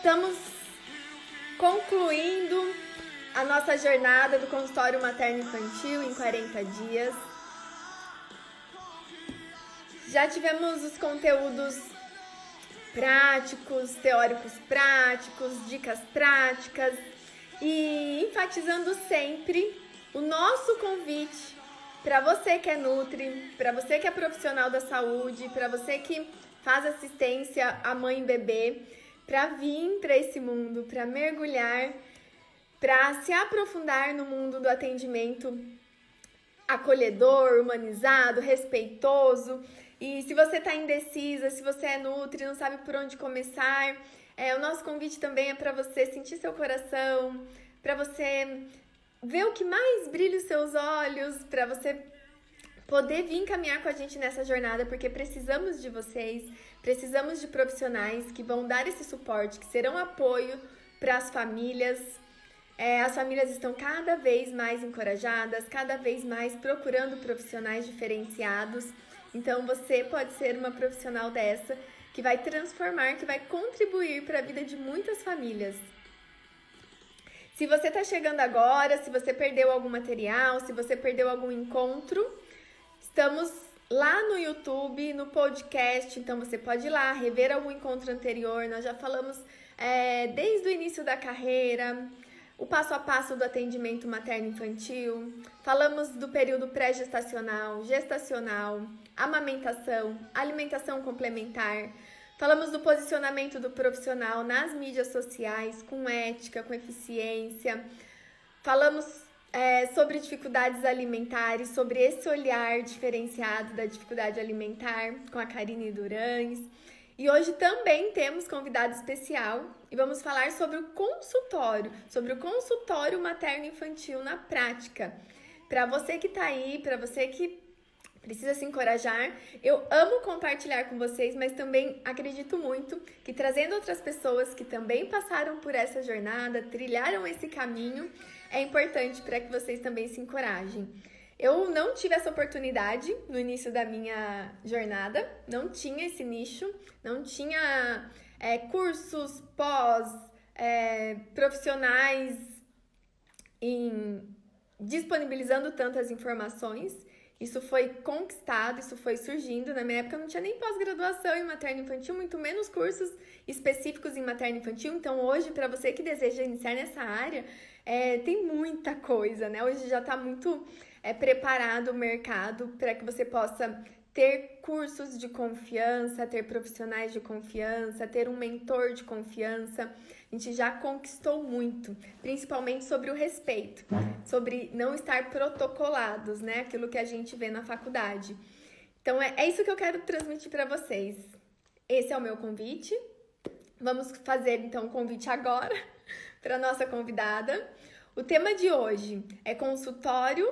Estamos concluindo a nossa jornada do consultório materno infantil em 40 dias. Já tivemos os conteúdos práticos, teóricos práticos, dicas práticas e enfatizando sempre o nosso convite para você que é Nutri, para você que é profissional da saúde, para você que faz assistência à mãe e bebê, para vir para esse mundo, para mergulhar, para se aprofundar no mundo do atendimento acolhedor, humanizado, respeitoso. E se você está indecisa, se você é Nutri, não sabe por onde começar, é, o nosso convite também é para você sentir seu coração, para você ver o que mais brilha os seus olhos, para você poder vir caminhar com a gente nessa jornada, porque precisamos de vocês, precisamos de profissionais que vão dar esse suporte, que serão apoio para as famílias. É, as famílias estão cada vez mais encorajadas, cada vez mais procurando profissionais diferenciados. Então você pode ser uma profissional dessa que vai transformar, que vai contribuir para a vida de muitas famílias. Se você está chegando agora, se você perdeu algum material, se você perdeu algum encontro, estamos lá no YouTube, no podcast, então você pode ir lá rever algum encontro anterior. Nós já falamos é, desde o início da carreira, o passo a passo do atendimento materno-infantil, falamos do período pré-gestacional, gestacional, amamentação, alimentação complementar. Falamos do posicionamento do profissional nas mídias sociais, com ética, com eficiência. Falamos é, sobre dificuldades alimentares, sobre esse olhar diferenciado da dificuldade alimentar com a Karine Durães. E hoje também temos convidado especial e vamos falar sobre o consultório, sobre o consultório materno-infantil na prática. Para você que está aí, para você que precisa se encorajar. Eu amo compartilhar com vocês, mas também acredito muito que trazendo outras pessoas que também passaram por essa jornada, trilharam esse caminho, é importante para que vocês também se encorajem. Eu não tive essa oportunidade no início da minha jornada, não tinha esse nicho, não tinha é, cursos pós, é, profissionais em disponibilizando tantas informações. Isso foi conquistado, isso foi surgindo. Na minha época não tinha nem pós-graduação em materno infantil, muito menos cursos específicos em materno infantil. Então, hoje, para você que deseja iniciar nessa área, é, tem muita coisa, né? Hoje já está muito é, preparado o mercado para que você possa ter cursos de confiança, ter profissionais de confiança, ter um mentor de confiança. A gente já conquistou muito, principalmente sobre o respeito, sobre não estar protocolados, né? Aquilo que a gente vê na faculdade. Então é, é isso que eu quero transmitir para vocês. Esse é o meu convite. Vamos fazer então o convite agora para nossa convidada. O tema de hoje é consultório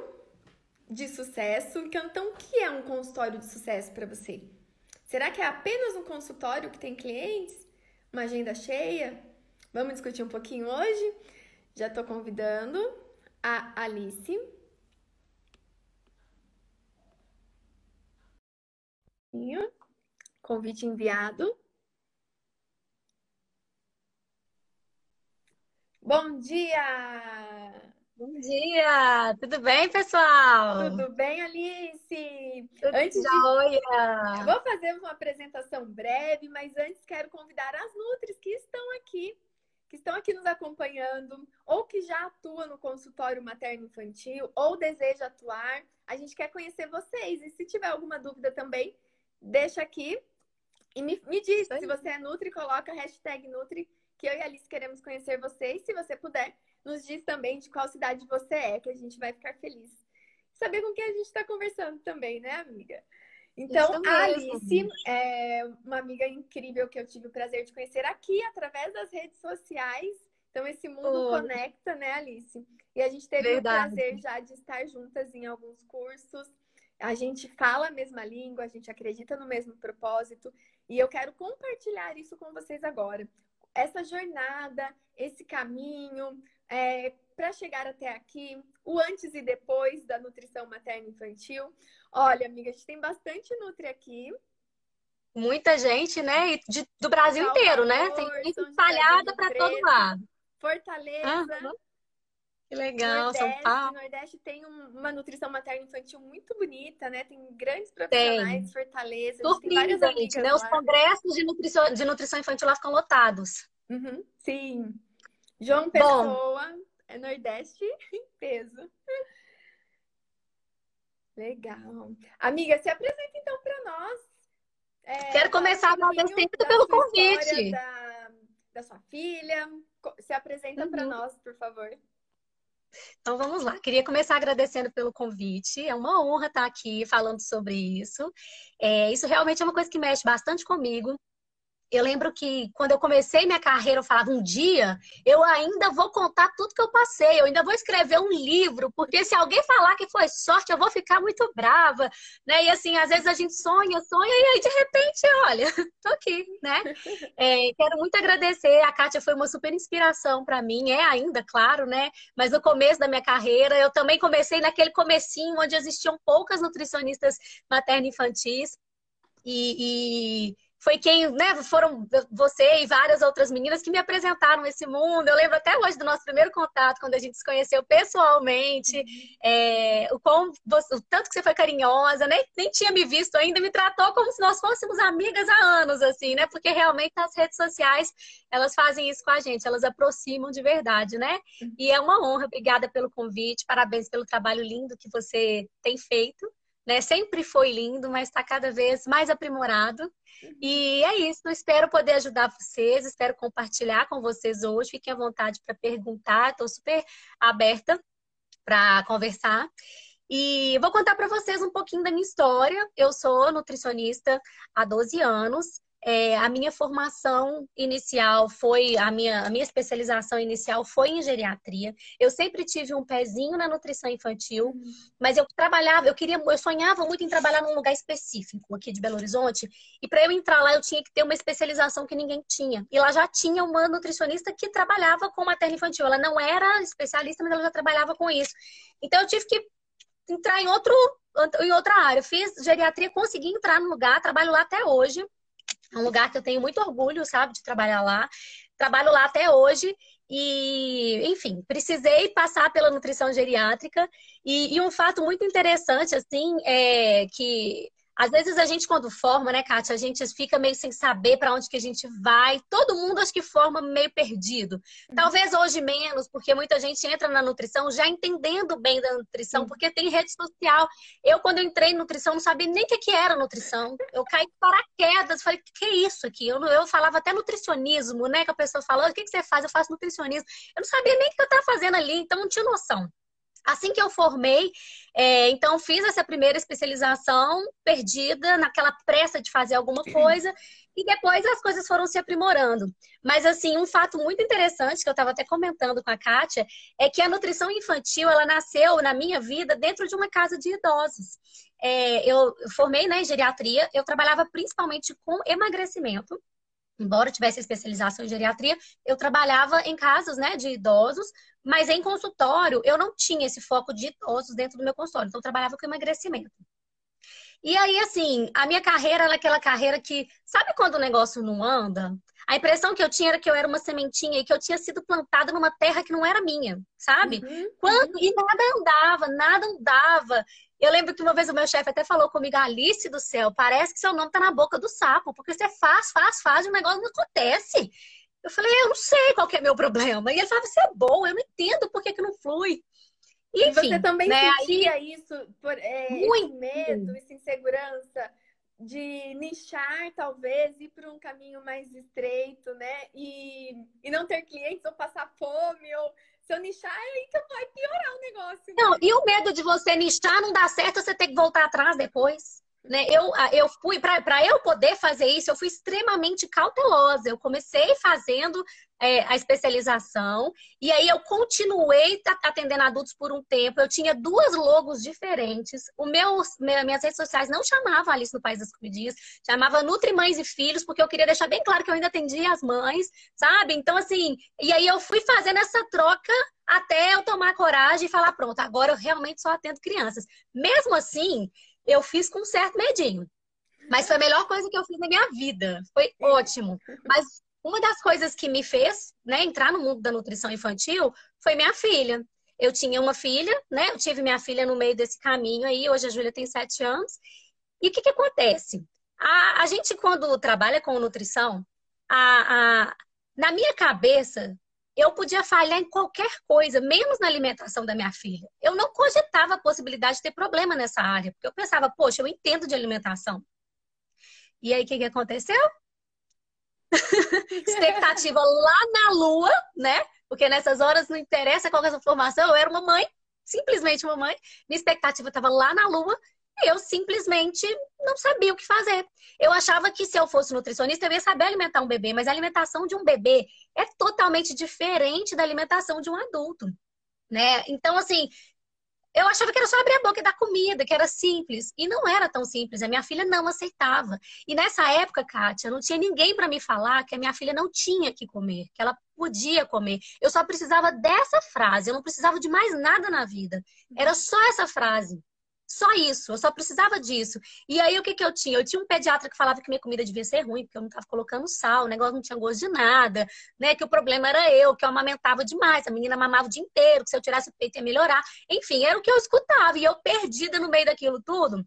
de sucesso. Então, o que é um consultório de sucesso para você? Será que é apenas um consultório que tem clientes? Uma agenda cheia? Vamos discutir um pouquinho hoje? Já estou convidando a Alice. Convite enviado. Bom dia! Bom dia! Tudo bem, pessoal? Tudo bem, Alice? Tudo antes de... Joia. Vou fazer uma apresentação breve, mas antes quero convidar as Nutris que estão aqui, que estão aqui nos acompanhando, ou que já atuam no consultório materno-infantil, ou deseja atuar. A gente quer conhecer vocês. E se tiver alguma dúvida também, deixa aqui e me, me diz. Se você é Nutri, coloca a hashtag Nutri, que eu e a Alice queremos conhecer vocês. Se você puder, nos diz também de qual cidade você é, que a gente vai ficar feliz. Saber com quem a gente está conversando também, né, amiga? Então, a Alice é uma amiga incrível que eu tive o prazer de conhecer aqui através das redes sociais. Então, esse mundo oh. conecta, né, Alice? E a gente teve Verdade. o prazer já de estar juntas em alguns cursos. A gente fala a mesma língua, a gente acredita no mesmo propósito. E eu quero compartilhar isso com vocês agora. Essa jornada, esse caminho, é, para chegar até aqui, o antes e depois da nutrição materna infantil. Olha, amiga, a gente tem bastante nutri aqui. muita gente, né? E de, do Brasil Salvador, inteiro, né? Tem gente espalhada para todo lado. Fortaleza. Uhum. Que legal, Nordeste, São Paulo. Nordeste tem uma nutrição materna infantil muito bonita, né? Tem grandes profissionais, tem. Fortaleza. Surpreendente, né? Os congressos de nutrição, de nutrição infantil lá ficam lotados. Uhum, sim. João Pessoa, Bom, é Nordeste em peso. Legal. Amiga, se apresenta então para nós. É, Quero começar agradecendo pelo convite. Da, da sua filha. Se apresenta uhum. para nós, por favor. Então vamos lá. Queria começar agradecendo pelo convite. É uma honra estar aqui falando sobre isso. É, isso realmente é uma coisa que mexe bastante comigo. Eu lembro que quando eu comecei minha carreira, eu falava: um dia eu ainda vou contar tudo que eu passei, eu ainda vou escrever um livro, porque se alguém falar que foi sorte, eu vou ficar muito brava, né? E assim, às vezes a gente sonha, sonha, e aí de repente, olha, tô aqui, né? É, quero muito agradecer. A Kátia foi uma super inspiração para mim, é ainda, claro, né? Mas no começo da minha carreira, eu também comecei naquele comecinho onde existiam poucas nutricionistas materno-infantis. e, e foi quem, né, foram você e várias outras meninas que me apresentaram esse mundo. Eu lembro até hoje do nosso primeiro contato, quando a gente se conheceu pessoalmente, é, o, quão, o tanto que você foi carinhosa, nem, nem tinha me visto ainda, me tratou como se nós fôssemos amigas há anos, assim, né? Porque realmente as redes sociais, elas fazem isso com a gente, elas aproximam de verdade, né? E é uma honra, obrigada pelo convite, parabéns pelo trabalho lindo que você tem feito né? Sempre foi lindo, mas está cada vez mais aprimorado. E é isso, eu espero poder ajudar vocês, espero compartilhar com vocês hoje. Fiquem à vontade para perguntar, estou super aberta para conversar. E vou contar para vocês um pouquinho da minha história. Eu sou nutricionista há 12 anos. É, a minha formação inicial foi, a minha, a minha especialização inicial foi em geriatria. Eu sempre tive um pezinho na nutrição infantil, mas eu trabalhava, eu queria, eu sonhava muito em trabalhar num lugar específico aqui de Belo Horizonte. E para eu entrar lá, eu tinha que ter uma especialização que ninguém tinha. E lá já tinha uma nutricionista que trabalhava com materno infantil. Ela não era especialista, mas ela já trabalhava com isso. Então eu tive que entrar em outro em outra área. Eu fiz geriatria, consegui entrar no lugar, trabalho lá até hoje. É um lugar que eu tenho muito orgulho, sabe, de trabalhar lá. Trabalho lá até hoje e, enfim, precisei passar pela nutrição geriátrica. E, e um fato muito interessante, assim, é que às vezes a gente, quando forma, né, Kátia, a gente fica meio sem saber para onde que a gente vai. Todo mundo acho que forma meio perdido. Talvez hoje menos, porque muita gente entra na nutrição já entendendo bem da nutrição, porque tem rede social. Eu, quando eu entrei em nutrição, não sabia nem o que, que era nutrição. Eu caí paraquedas, falei, o que é isso aqui? Eu, eu falava até nutricionismo, né? Que a pessoa falou, o que, que você faz? Eu faço nutricionismo. Eu não sabia nem o que eu estava fazendo ali, então não tinha noção. Assim que eu formei, é, então fiz essa primeira especialização perdida, naquela pressa de fazer alguma coisa, e depois as coisas foram se aprimorando. Mas, assim, um fato muito interessante que eu estava até comentando com a Kátia é que a nutrição infantil, ela nasceu na minha vida dentro de uma casa de idosos. É, eu formei né, em geriatria, eu trabalhava principalmente com emagrecimento embora tivesse especialização em geriatria, eu trabalhava em casas né, de idosos, mas em consultório eu não tinha esse foco de idosos dentro do meu consultório, então eu trabalhava com emagrecimento. E aí, assim, a minha carreira era aquela carreira que, sabe quando o negócio não anda? A impressão que eu tinha era que eu era uma sementinha e que eu tinha sido plantada numa terra que não era minha, sabe? Uhum, Quando, uhum. E nada andava, nada andava. Eu lembro que uma vez o meu chefe até falou comigo, Alice do céu, parece que seu nome tá na boca do sapo, porque você faz, faz, faz e o negócio não acontece. Eu falei, eu não sei qual que é meu problema. E ele falava, você é bom, eu não entendo por que, que não flui. Enfim, e você também né? sentia Aí... isso, por, é, Muito. esse medo, essa insegurança de nichar, talvez, ir para um caminho mais estreito, né? E, e não ter clientes ou passar fome ou se eu nichar, é então vai piorar o negócio. Né? Não, e o medo de você nichar não dar certo, você ter que voltar atrás depois. Né? Eu, eu fui, para eu poder fazer isso, eu fui extremamente cautelosa. Eu comecei fazendo é, a especialização e aí eu continuei atendendo adultos por um tempo. Eu tinha duas logos diferentes. O meu, minhas redes sociais não chamavam Alice no País das Comidinhas, chamava Nutri Mães e Filhos, porque eu queria deixar bem claro que eu ainda atendia as mães, sabe? Então, assim, e aí eu fui fazendo essa troca até eu tomar coragem e falar: pronto, agora eu realmente só atendo crianças. Mesmo assim, eu fiz com um certo medinho. Mas foi a melhor coisa que eu fiz na minha vida. Foi ótimo. Mas uma das coisas que me fez né, entrar no mundo da nutrição infantil foi minha filha. Eu tinha uma filha, né? Eu tive minha filha no meio desse caminho aí. Hoje a Júlia tem sete anos. E o que, que acontece? A, a gente, quando trabalha com nutrição, a, a, na minha cabeça, eu podia falhar em qualquer coisa, menos na alimentação da minha filha. Eu não cogitava a possibilidade de ter problema nessa área, porque eu pensava, poxa, eu entendo de alimentação. E aí, o que, que aconteceu? Expectativa lá na lua, né? Porque nessas horas não interessa qual é a formação, eu era uma mãe, simplesmente uma mãe. Minha expectativa estava lá na lua eu simplesmente não sabia o que fazer. Eu achava que se eu fosse nutricionista, eu ia saber alimentar um bebê, mas a alimentação de um bebê é totalmente diferente da alimentação de um adulto, né? Então, assim, eu achava que era só abrir a boca e dar comida, que era simples. E não era tão simples. A minha filha não aceitava. E nessa época, Kátia, não tinha ninguém para me falar que a minha filha não tinha que comer, que ela podia comer. Eu só precisava dessa frase. Eu não precisava de mais nada na vida. Era só essa frase. Só isso, eu só precisava disso. E aí o que, que eu tinha? Eu tinha um pediatra que falava que minha comida devia ser ruim, porque eu não estava colocando sal, o negócio não tinha gosto de nada, né? Que o problema era eu, que eu amamentava demais, a menina mamava o dia inteiro, que se eu tirasse o peito ia melhorar. Enfim, era o que eu escutava. E eu, perdida no meio daquilo tudo,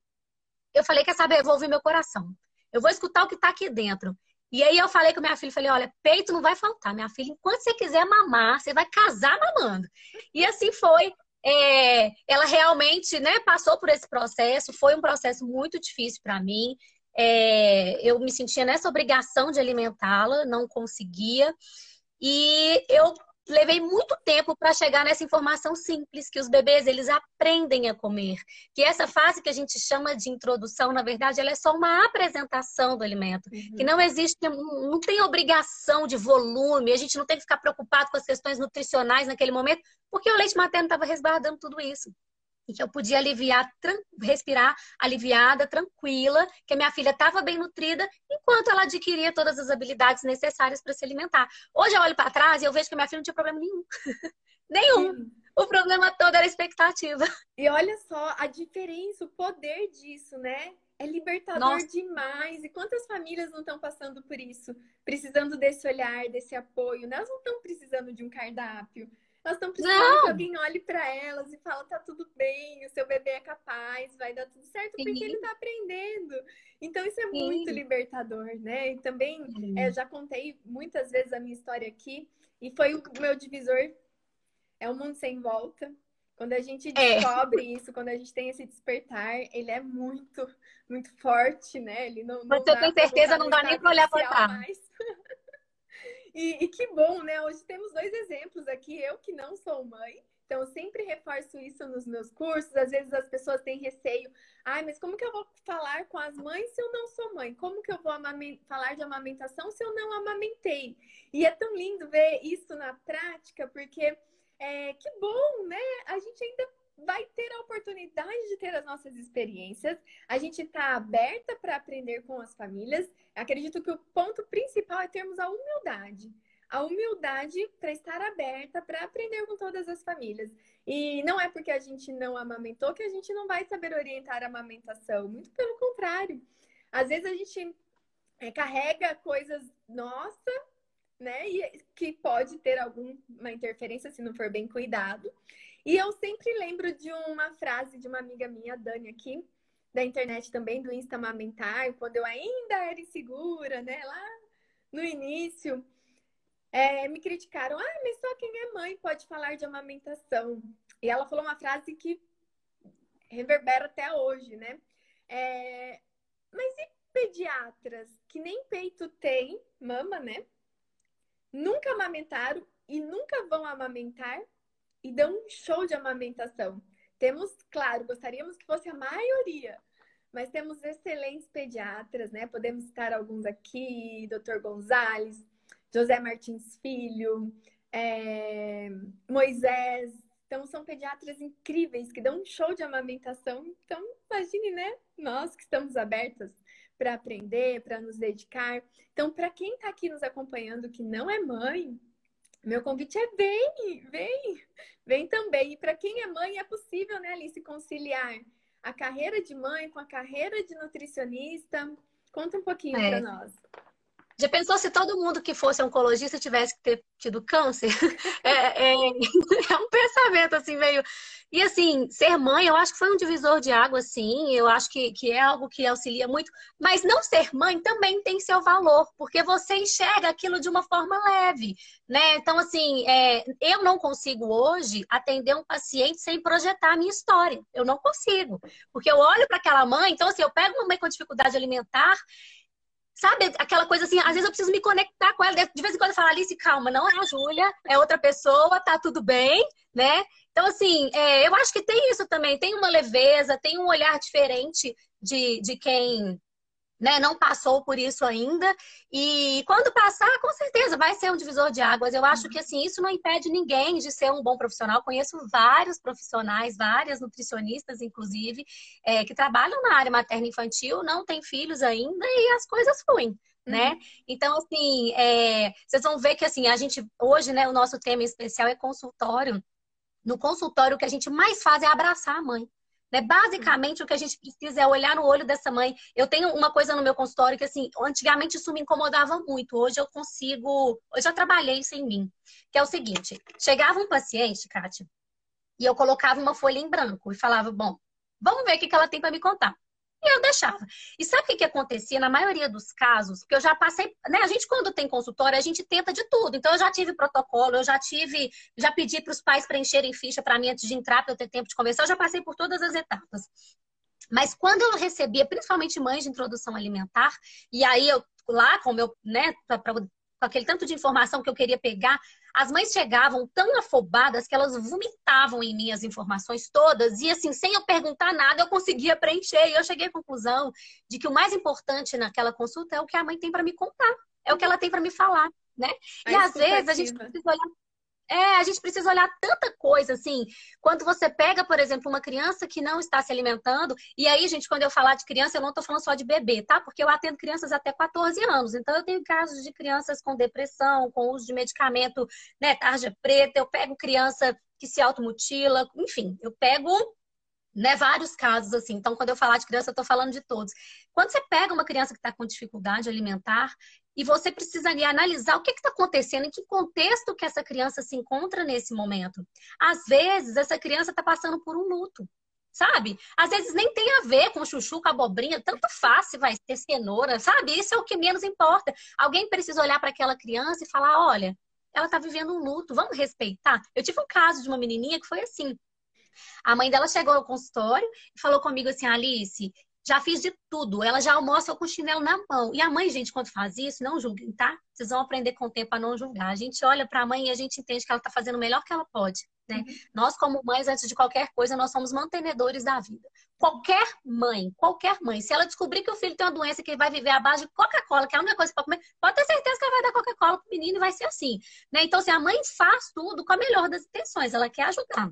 eu falei: quer saber? Eu vou ouvir meu coração. Eu vou escutar o que está aqui dentro. E aí eu falei com minha filha, falei, olha, peito não vai faltar, minha filha, enquanto você quiser mamar, você vai casar mamando. E assim foi é, ela realmente né, passou por esse processo, foi um processo muito difícil para mim. É, eu me sentia nessa obrigação de alimentá-la, não conseguia. E eu levei muito tempo para chegar nessa informação simples que os bebês eles aprendem a comer, que essa fase que a gente chama de introdução, na verdade, ela é só uma apresentação do alimento, uhum. que não existe, não tem obrigação de volume, a gente não tem que ficar preocupado com as questões nutricionais naquele momento, porque o leite materno estava resguardando tudo isso e que eu podia aliviar, respirar aliviada, tranquila, que a minha filha estava bem nutrida, enquanto ela adquiria todas as habilidades necessárias para se alimentar. Hoje eu olho para trás e eu vejo que a minha filha não tinha problema nenhum. nenhum. Sim. O problema todo era a expectativa. E olha só a diferença, o poder disso, né? É libertador Nossa. demais. E quantas famílias não estão passando por isso? Precisando desse olhar, desse apoio. Elas não estão precisando de um cardápio. Elas estão precisando não. que alguém olhe para elas e fala: tá tudo bem, o seu bebê é capaz, vai dar tudo certo, Sim. porque ele está aprendendo. Então, isso é Sim. muito libertador, né? E também, é, já contei muitas vezes a minha história aqui, e foi o meu divisor: é o mundo sem volta. Quando a gente é. descobre é. isso, quando a gente tem esse despertar, ele é muito, muito forte, né? Ele não, não Você tem certeza, não dá nem para olhar para trás. E, e, que bom, né? Hoje temos dois exemplos aqui. Eu que não sou mãe, então eu sempre reforço isso nos meus cursos. Às vezes as pessoas têm receio. Ai, mas como que eu vou falar com as mães se eu não sou mãe? Como que eu vou falar de amamentação se eu não amamentei? E é tão lindo ver isso na prática, porque é, que bom, né? A gente ainda vai ter a oportunidade de ter as nossas experiências. A gente está aberta para aprender com as famílias. Acredito que o ponto principal é termos a humildade. A humildade para estar aberta para aprender com todas as famílias. E não é porque a gente não amamentou que a gente não vai saber orientar a amamentação. Muito pelo contrário. Às vezes a gente é, carrega coisas nossa, né? E que pode ter alguma interferência se não for bem cuidado. E eu sempre lembro de uma frase de uma amiga minha, Dani, aqui, da internet também, do Insta Amamentar, quando eu ainda era insegura, né? Lá no início, é, me criticaram. Ah, mas só quem é mãe pode falar de amamentação. E ela falou uma frase que reverbera até hoje, né? É, mas e pediatras que nem peito tem, mama, né? Nunca amamentaram e nunca vão amamentar? E dão um show de amamentação. Temos, claro, gostaríamos que fosse a maioria, mas temos excelentes pediatras, né? Podemos citar alguns aqui, Dr. Gonzalez, José Martins Filho, é... Moisés. Então, são pediatras incríveis que dão um show de amamentação. Então, imagine, né? Nós que estamos abertas para aprender, para nos dedicar. Então, para quem está aqui nos acompanhando que não é mãe, meu convite é vem, vem, vem também. E para quem é mãe, é possível, né, Alice, conciliar a carreira de mãe com a carreira de nutricionista. Conta um pouquinho é. para nós. Já pensou se todo mundo que fosse oncologista tivesse que ter tido câncer? É, é, é, um pensamento assim meio. E assim, ser mãe, eu acho que foi um divisor de água, sim. Eu acho que, que é algo que auxilia muito. Mas não ser mãe também tem seu valor, porque você enxerga aquilo de uma forma leve, né? Então, assim, é, eu não consigo hoje atender um paciente sem projetar a minha história. Eu não consigo. Porque eu olho para aquela mãe, então, assim, eu pego uma mãe com dificuldade alimentar Sabe, aquela coisa assim, às vezes eu preciso me conectar com ela. De vez em quando eu falo, Alice, calma, não é a Júlia, é outra pessoa, tá tudo bem, né? Então, assim, é, eu acho que tem isso também, tem uma leveza, tem um olhar diferente de, de quem né, não passou por isso ainda. E quando passar, com certeza vai ser um divisor de águas. Eu acho que assim, isso não impede ninguém de ser um bom profissional. Conheço vários profissionais, várias nutricionistas, inclusive, é, que trabalham na área materna infantil, não têm filhos ainda e as coisas fluem. Né? Uhum. Então, assim, é, vocês vão ver que assim, a gente, hoje, né, o nosso tema especial é consultório. No consultório, o que a gente mais faz é abraçar a mãe. Né? Basicamente, o que a gente precisa é olhar no olho dessa mãe. Eu tenho uma coisa no meu consultório que, assim, antigamente isso me incomodava muito. Hoje eu consigo. Eu já trabalhei isso em mim. Que é o seguinte: chegava um paciente, Kátia, e eu colocava uma folha em branco e falava: bom, vamos ver o que ela tem para me contar. E eu deixava. E sabe o que, que acontecia na maioria dos casos? Porque eu já passei, né? A gente, quando tem consultório, a gente tenta de tudo. Então, eu já tive protocolo, eu já tive, já pedi para os pais preencherem ficha para mim antes de entrar, para eu ter tempo de conversar. Eu já passei por todas as etapas. Mas quando eu recebia, principalmente mães de introdução alimentar, e aí eu lá com meu, né, pra, pra, com aquele tanto de informação que eu queria pegar, as mães chegavam tão afobadas que elas vomitavam em mim as informações todas e assim, sem eu perguntar nada, eu conseguia preencher. E eu cheguei à conclusão de que o mais importante naquela consulta é o que a mãe tem para me contar, é o que ela tem para me falar, né? E às vezes a gente precisa olhar é, a gente precisa olhar tanta coisa, assim. Quando você pega, por exemplo, uma criança que não está se alimentando, e aí, gente, quando eu falar de criança, eu não estou falando só de bebê, tá? Porque eu atendo crianças até 14 anos. Então, eu tenho casos de crianças com depressão, com uso de medicamento, né, tarja preta, eu pego criança que se automutila, enfim, eu pego né, vários casos assim. Então, quando eu falar de criança, eu estou falando de todos. Quando você pega uma criança que está com dificuldade alimentar e você precisa ali analisar o que está acontecendo, em que contexto que essa criança se encontra nesse momento. Às vezes, essa criança está passando por um luto. Sabe? Às vezes nem tem a ver com chuchu, com abobrinha, tanto faz se vai ter cenoura, sabe? Isso é o que menos importa. Alguém precisa olhar para aquela criança e falar: olha, ela está vivendo um luto, vamos respeitar. Eu tive um caso de uma menininha que foi assim. A mãe dela chegou ao consultório e falou comigo assim: Alice, já fiz de tudo. Ela já almoça com o chinelo na mão. E a mãe, gente, quando faz isso, não julguem, tá? Vocês vão aprender com o tempo a não julgar. A gente olha para a mãe e a gente entende que ela está fazendo o melhor que ela pode. Né? Uhum. Nós, como mães, antes de qualquer coisa, nós somos mantenedores da vida. Qualquer mãe, qualquer mãe, se ela descobrir que o filho tem uma doença que vai viver à base de Coca-Cola, que é a única coisa para comer, pode ter certeza que ela vai dar Coca-Cola pro menino e vai ser assim. Né? Então, se a mãe faz tudo com a melhor das intenções, ela quer ajudar.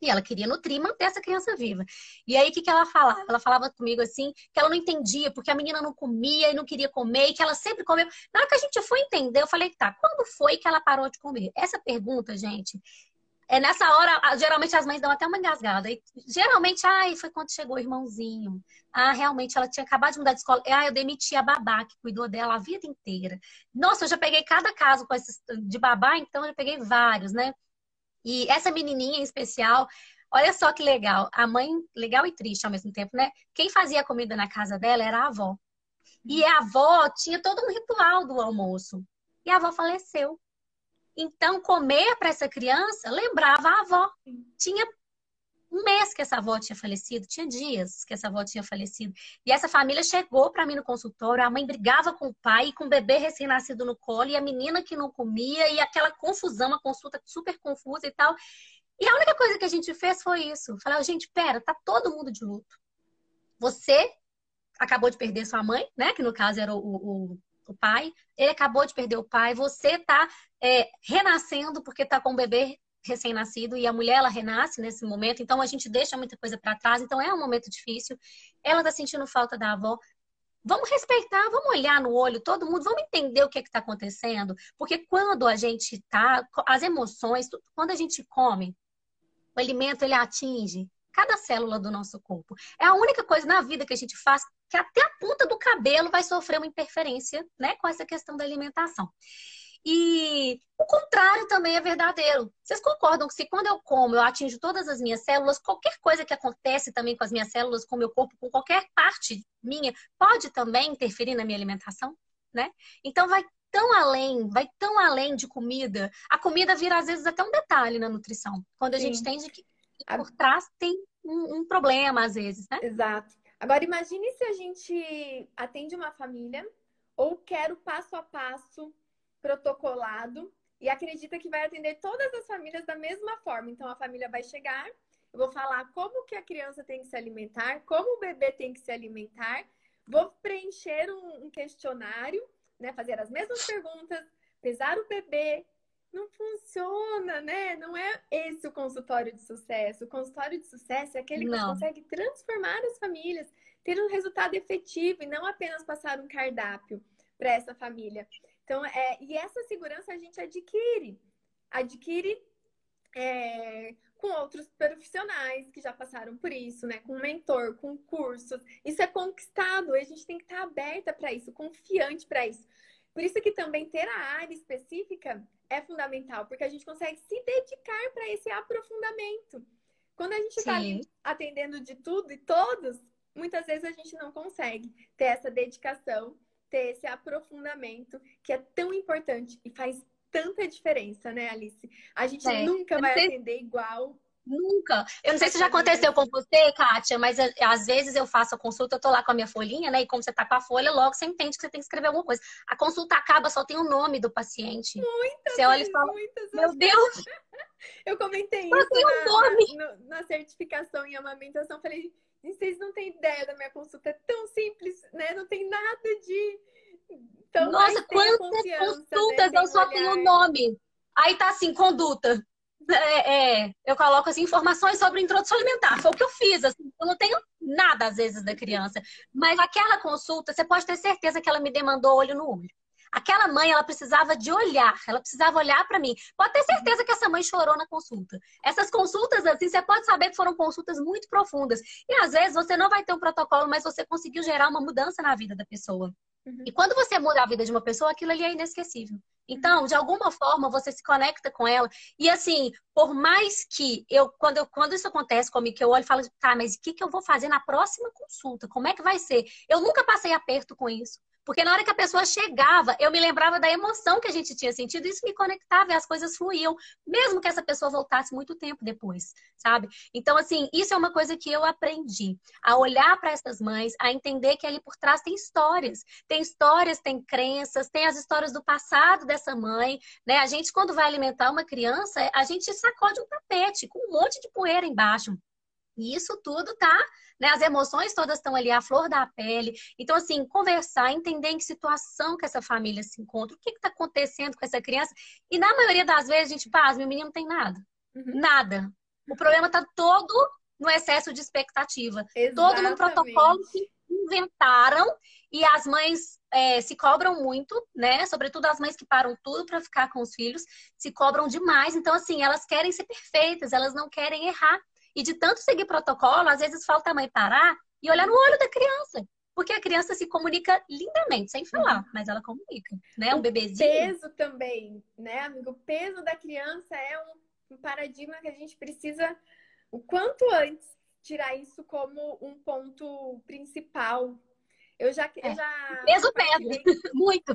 E ela queria nutrir e manter essa criança viva. E aí, o que, que ela falava? Ela falava comigo assim, que ela não entendia, porque a menina não comia e não queria comer, e que ela sempre comeu. Na hora que a gente foi entender, eu falei, tá, quando foi que ela parou de comer? Essa pergunta, gente, é nessa hora, geralmente as mães dão até uma engasgada. E, geralmente, ai, foi quando chegou o irmãozinho. Ah, realmente, ela tinha acabado de mudar de escola. Ah, eu demiti a babá, que cuidou dela a vida inteira. Nossa, eu já peguei cada caso com esses, de babá, então eu peguei vários, né? E essa menininha em especial, olha só que legal. A mãe, legal e triste ao mesmo tempo, né? Quem fazia comida na casa dela era a avó. E a avó tinha todo um ritual do almoço. E a avó faleceu. Então, comer para essa criança lembrava a avó. Tinha um mês que essa avó tinha falecido, tinha dias que essa avó tinha falecido. E essa família chegou para mim no consultório, a mãe brigava com o pai, com o bebê recém-nascido no colo, e a menina que não comia, e aquela confusão, uma consulta super confusa e tal. E a única coisa que a gente fez foi isso. Falar, gente, pera, tá todo mundo de luto. Você acabou de perder sua mãe, né? Que no caso era o, o, o pai. Ele acabou de perder o pai. Você tá é, renascendo porque tá com o bebê recém-nascido e a mulher ela renasce nesse momento, então a gente deixa muita coisa para trás, então é um momento difícil. Ela tá sentindo falta da avó. Vamos respeitar, vamos olhar no olho todo mundo, vamos entender o que é está acontecendo, porque quando a gente tá, as emoções, quando a gente come, o alimento ele atinge cada célula do nosso corpo. É a única coisa na vida que a gente faz que até a ponta do cabelo vai sofrer uma interferência, né, com essa questão da alimentação. E o contrário também é verdadeiro. Vocês concordam que se quando eu como eu atinjo todas as minhas células, qualquer coisa que acontece também com as minhas células, com o meu corpo, com qualquer parte minha, pode também interferir na minha alimentação, né? Então vai tão além, vai tão além de comida. A comida vira às vezes até um detalhe na nutrição. Quando a Sim. gente entende que por trás tem um, um problema às vezes, né? Exato. Agora imagine se a gente atende uma família ou quer o passo a passo protocolado e acredita que vai atender todas as famílias da mesma forma. Então a família vai chegar, eu vou falar como que a criança tem que se alimentar, como o bebê tem que se alimentar, vou preencher um, um questionário, né, fazer as mesmas perguntas, pesar o bebê. Não funciona, né? Não é esse o consultório de sucesso. O consultório de sucesso é aquele que não. consegue transformar as famílias, ter um resultado efetivo e não apenas passar um cardápio para essa família. Então, é, e essa segurança a gente adquire. Adquire é, com outros profissionais que já passaram por isso, né? Com mentor, com cursos. Isso é conquistado. A gente tem que estar aberta para isso, confiante para isso. Por isso que também ter a área específica é fundamental, porque a gente consegue se dedicar para esse aprofundamento. Quando a gente está atendendo de tudo e todos, muitas vezes a gente não consegue ter essa dedicação ter esse aprofundamento que é tão importante e faz tanta diferença, né, Alice? A gente é. nunca vai sei... atender igual. Nunca. Eu não sei se já aconteceu com você, Kátia, mas é, às vezes eu faço a consulta, eu tô lá com a minha folhinha, né? E como você tá com a folha, logo você entende que você tem que escrever alguma coisa. A consulta acaba, só tem o nome do paciente. Muitas Você olha e fala, muitas meu vezes. Deus! Eu comentei isso na, na, na, certificação em amamentação. Falei, vocês não têm ideia da minha consulta. É tão simples, né? Não tem nada de. Então, Nossa, quantas né? consultas né? eu só tenho o nome. Aí tá assim, conduta. É, é, eu coloco assim, informações sobre introdução alimentar. Foi o que eu fiz. Assim, eu não tenho nada, às vezes, da criança. Mas aquela consulta, você pode ter certeza que ela me demandou olho no olho. Aquela mãe, ela precisava de olhar, ela precisava olhar para mim. Pode ter certeza que essa mãe chorou na consulta. Essas consultas, assim, você pode saber que foram consultas muito profundas. E às vezes você não vai ter um protocolo, mas você conseguiu gerar uma mudança na vida da pessoa. Uhum. E quando você muda a vida de uma pessoa, aquilo ali é inesquecível. Então, de alguma forma, você se conecta com ela. E assim, por mais que eu, quando, eu, quando isso acontece comigo, que eu olho e falo, tá, mas o que, que eu vou fazer na próxima consulta? Como é que vai ser? Eu nunca passei aperto com isso. Porque na hora que a pessoa chegava, eu me lembrava da emoção que a gente tinha sentido, isso me conectava e as coisas fluíam, mesmo que essa pessoa voltasse muito tempo depois, sabe? Então, assim, isso é uma coisa que eu aprendi, a olhar para essas mães, a entender que ali por trás tem histórias, tem histórias, tem crenças, tem as histórias do passado dessa mãe, né? A gente, quando vai alimentar uma criança, a gente sacode um tapete com um monte de poeira embaixo. E isso tudo tá né? As emoções todas estão ali, a flor da pele. Então, assim, conversar, entender em que situação que essa família se encontra, o que está acontecendo com essa criança. E na maioria das vezes, a gente, paz, meu menino não tem nada. Uhum. Nada. O problema está todo no excesso de expectativa. Exatamente. Todo no protocolo que inventaram e as mães é, se cobram muito, né? Sobretudo as mães que param tudo para ficar com os filhos, se cobram demais. Então, assim, elas querem ser perfeitas, elas não querem errar. E de tanto seguir protocolo, às vezes falta a mãe parar e olhar no olho da criança. Porque a criança se comunica lindamente, sem falar, uhum. mas ela comunica, né? Um o bebezinho. peso também, né, amigo? O peso da criança é um paradigma que a gente precisa, o quanto antes, tirar isso como um ponto principal. Eu já. É. Eu já peso, peso. Muito.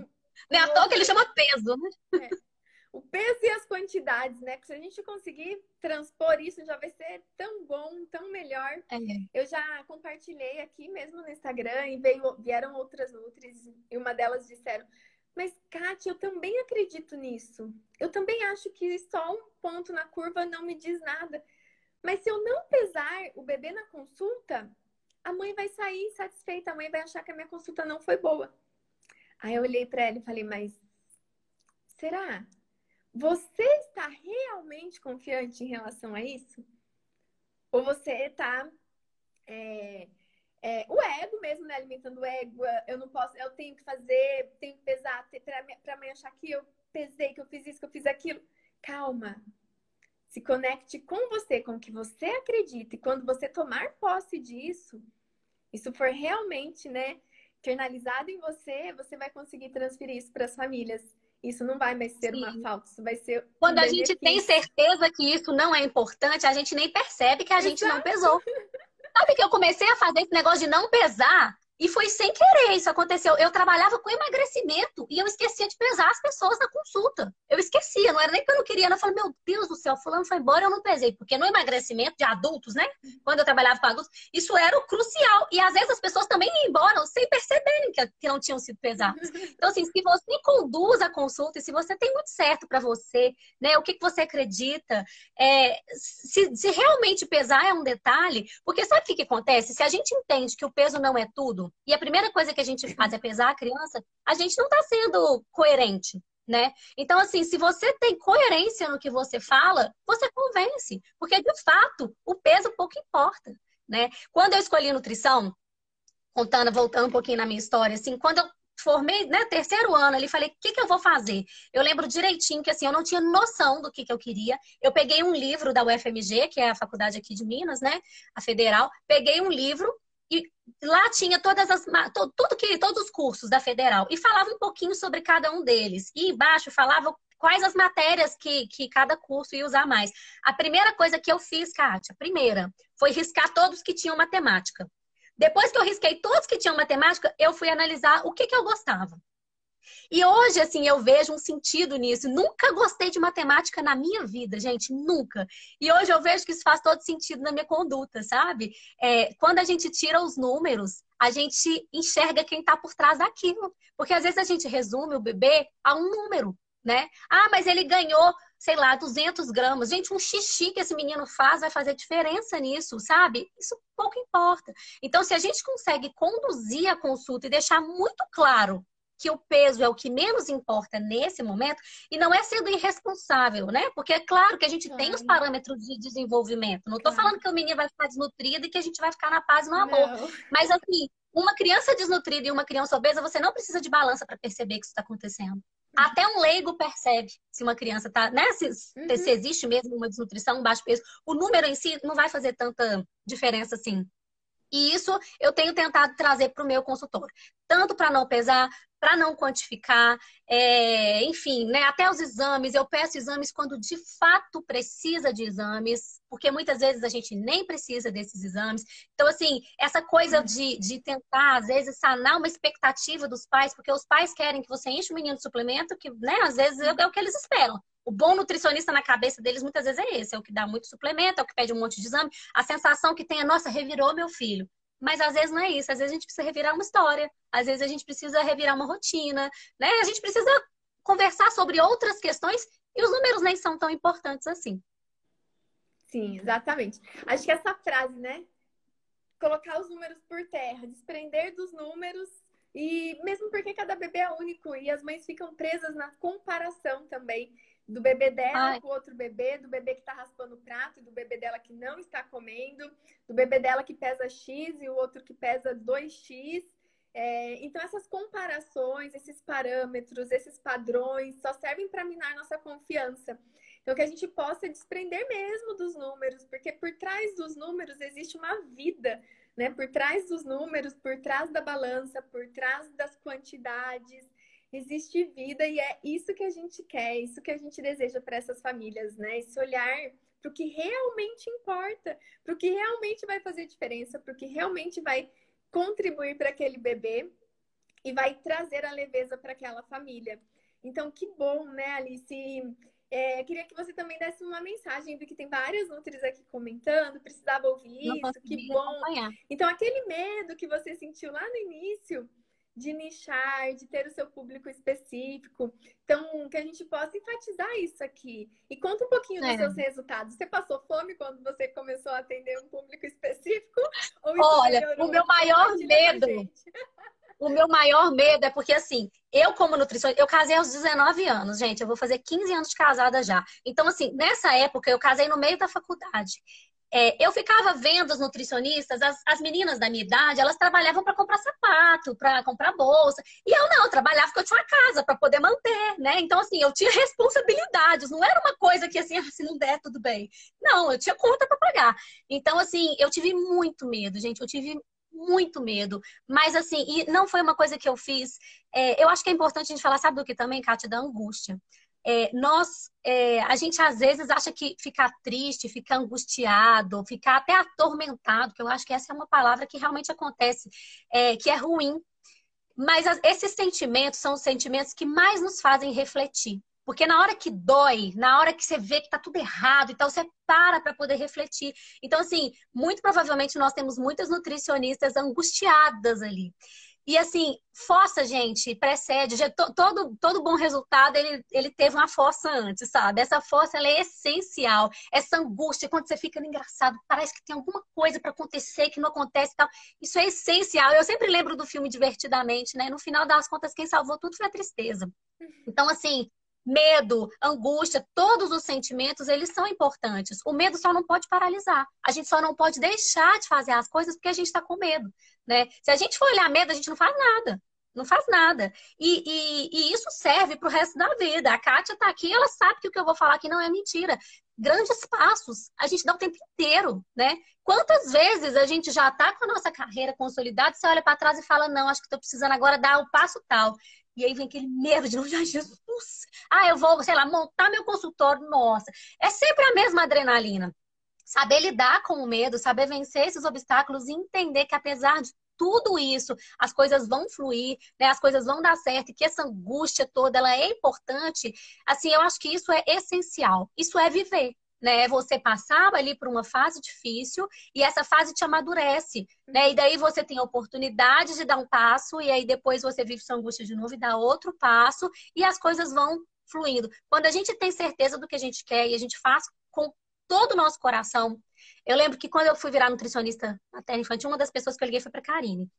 Não é à toa que ele chama peso, né? É o peso e as quantidades, né? Que se a gente conseguir transpor isso, já vai ser tão bom, tão melhor. É. Eu já compartilhei aqui mesmo no Instagram e veio, vieram outras Nutris e uma delas disseram: Mas, Kátia, eu também acredito nisso. Eu também acho que só um ponto na curva não me diz nada. Mas se eu não pesar o bebê na consulta, a mãe vai sair satisfeita, a mãe vai achar que a minha consulta não foi boa. Aí eu olhei para ela e falei: Mas será? Você está realmente confiante em relação a isso? Ou você está. É, é, o ego mesmo, né? Alimentando o ego. Eu não posso, eu tenho que fazer, tenho que pesar para mãe achar que eu pesei, que eu fiz isso, que eu fiz aquilo. Calma. Se conecte com você, com o que você acredita. E quando você tomar posse disso, isso for realmente, né, internalizado em você, você vai conseguir transferir isso para as famílias. Isso não vai mais ser Sim. uma falta, isso vai ser. Quando um a gente tem certeza que isso não é importante, a gente nem percebe que a gente Exato. não pesou. Sabe que eu comecei a fazer esse negócio de não pesar e foi sem querer isso aconteceu. Eu trabalhava com emagrecimento e eu esquecia de pesar as pessoas na consulta. Eu esquecia, não era nem que eu não queria. Eu falei, meu Deus do céu, fulano foi embora, eu não pesei. Porque no emagrecimento de adultos, né? Quando eu trabalhava com adultos, isso era o crucial. E às vezes as pessoas também iam embora sem perceberem que, que não tinham sido pesadas. Então, assim, se você conduz a consulta e se você tem muito certo para você, né? O que, que você acredita, é, se, se realmente pesar é um detalhe, porque sabe o que, que acontece? Se a gente entende que o peso não é tudo, e a primeira coisa que a gente faz é pesar a criança, a gente não está sendo coerente, né? Então, assim, se você tem coerência no que você fala, você convence. Porque, de fato, o peso pouco importa, né? Quando eu escolhi nutrição, contando, voltando um pouquinho na minha história, assim, quando eu formei, né, terceiro ano ali, falei, o que, que eu vou fazer? Eu lembro direitinho que, assim, eu não tinha noção do que, que eu queria. Eu peguei um livro da UFMG, que é a faculdade aqui de Minas, né, a federal. Peguei um livro e lá tinha todas as tudo que todos os cursos da federal e falava um pouquinho sobre cada um deles. E embaixo falava quais as matérias que, que cada curso ia usar mais. A primeira coisa que eu fiz, Kátia, primeira, foi riscar todos que tinham matemática. Depois que eu risquei todos que tinham matemática, eu fui analisar o que, que eu gostava. E hoje, assim, eu vejo um sentido nisso. Nunca gostei de matemática na minha vida, gente, nunca. E hoje eu vejo que isso faz todo sentido na minha conduta, sabe? É, quando a gente tira os números, a gente enxerga quem está por trás daquilo. Porque às vezes a gente resume o bebê a um número, né? Ah, mas ele ganhou, sei lá, 200 gramas. Gente, um xixi que esse menino faz vai fazer diferença nisso, sabe? Isso pouco importa. Então, se a gente consegue conduzir a consulta e deixar muito claro que o peso é o que menos importa nesse momento, e não é sendo irresponsável, né? Porque é claro que a gente claro. tem os parâmetros de desenvolvimento. Não estou claro. falando que o menino vai ficar desnutrido e que a gente vai ficar na paz e no amor. Não. Mas assim, uma criança desnutrida e uma criança obesa, você não precisa de balança para perceber que isso está acontecendo. Uhum. Até um leigo percebe se uma criança está, né? Se, uhum. se existe mesmo uma desnutrição, um baixo peso. O número em si não vai fazer tanta diferença assim. E isso eu tenho tentado trazer para o meu consultório. Tanto para não pesar, para não quantificar, é, enfim, né, até os exames. Eu peço exames quando de fato precisa de exames, porque muitas vezes a gente nem precisa desses exames. Então, assim, essa coisa uhum. de, de tentar, às vezes, sanar uma expectativa dos pais, porque os pais querem que você enche o menino de suplemento, que, né, às vezes é o que eles esperam. O bom nutricionista na cabeça deles muitas vezes é esse, é o que dá muito suplemento, é o que pede um monte de exame, a sensação que tem é, nossa, revirou meu filho. Mas às vezes não é isso. Às vezes a gente precisa revirar uma história. Às vezes a gente precisa revirar uma rotina, né? A gente precisa conversar sobre outras questões e os números nem são tão importantes assim. Sim, exatamente. Acho que essa frase, né? Colocar os números por terra, desprender dos números e mesmo porque cada bebê é único e as mães ficam presas na comparação também do bebê dela Ai. com outro bebê, do bebê que tá raspando o prato e do bebê dela que não está comendo, do bebê dela que pesa X e o outro que pesa 2X. É, então, essas comparações, esses parâmetros, esses padrões só servem para minar nossa confiança. Então, que a gente possa desprender mesmo dos números, porque por trás dos números existe uma vida, né? Por trás dos números, por trás da balança, por trás das quantidades, existe vida e é isso que a gente quer, isso que a gente deseja para essas famílias, né? Esse olhar para o que realmente importa, para o que realmente vai fazer diferença, para o que realmente vai contribuir para aquele bebê e vai trazer a leveza para aquela família. Então, que bom, né, Alice? É, queria que você também desse uma mensagem, porque tem várias nutris aqui comentando, precisava ouvir Não isso, que bom. Acompanhar. Então, aquele medo que você sentiu lá no início, de nichar, de ter o seu público específico. Então, que a gente possa enfatizar isso aqui. E conta um pouquinho é. dos seus resultados. Você passou fome quando você começou a atender um público específico? Olha, o meu maior medo. O meu maior medo é porque, assim, eu, como nutricionista, eu casei aos 19 anos, gente. Eu vou fazer 15 anos de casada já. Então, assim, nessa época, eu casei no meio da faculdade. É, eu ficava vendo as nutricionistas, as, as meninas da minha idade, elas trabalhavam para comprar sapato, para comprar bolsa. E eu não, eu trabalhava porque eu tinha uma casa para poder manter, né? Então, assim, eu tinha responsabilidades, não era uma coisa que, assim, ah, se não der, tudo bem. Não, eu tinha conta para pagar. Então, assim, eu tive muito medo, gente, eu tive muito medo. Mas assim, e não foi uma coisa que eu fiz. É, eu acho que é importante a gente falar, sabe do que também, Kátia? Da angústia. É, nós, é, a gente às vezes acha que ficar triste, ficar angustiado, ficar até atormentado, que eu acho que essa é uma palavra que realmente acontece, é, que é ruim. Mas as, esses sentimentos são os sentimentos que mais nos fazem refletir. Porque na hora que dói, na hora que você vê que tá tudo errado, então você para para poder refletir. Então, assim, muito provavelmente nós temos muitas nutricionistas angustiadas ali. E assim, força, gente, precede. Já, todo, todo bom resultado, ele, ele teve uma força antes, sabe? Essa força, ela é essencial. Essa angústia, quando você fica engraçado, parece que tem alguma coisa para acontecer que não acontece e tal. Isso é essencial. Eu sempre lembro do filme Divertidamente, né? No final das contas, quem salvou tudo foi a tristeza. Uhum. Então, assim, medo, angústia, todos os sentimentos, eles são importantes. O medo só não pode paralisar. A gente só não pode deixar de fazer as coisas porque a gente está com medo, né? Se a gente for olhar medo, a gente não faz nada. Não faz nada. E, e, e isso serve para o resto da vida. A Kátia está aqui, ela sabe que o que eu vou falar aqui não é mentira. Grandes passos, a gente dá o tempo inteiro, né? Quantas vezes a gente já está com a nossa carreira consolidada, você olha para trás e fala, não, acho que estou precisando agora dar o passo tal. E aí vem aquele medo de não, Jesus, ah, eu vou, sei lá, montar meu consultório, nossa. É sempre a mesma adrenalina. Saber lidar com o medo, saber vencer esses obstáculos e entender que apesar de tudo isso, as coisas vão fluir, né? As coisas vão dar certo, e que essa angústia toda ela é importante. Assim, eu acho que isso é essencial. Isso é viver né? Você passar ali por uma fase difícil e essa fase te amadurece, né? E daí você tem a oportunidade de dar um passo e aí depois você vive sua angústia de novo e dá outro passo e as coisas vão fluindo. Quando a gente tem certeza do que a gente quer e a gente faz com todo o nosso coração. Eu lembro que quando eu fui virar nutricionista materna infantil, uma das pessoas que eu liguei foi para Karine.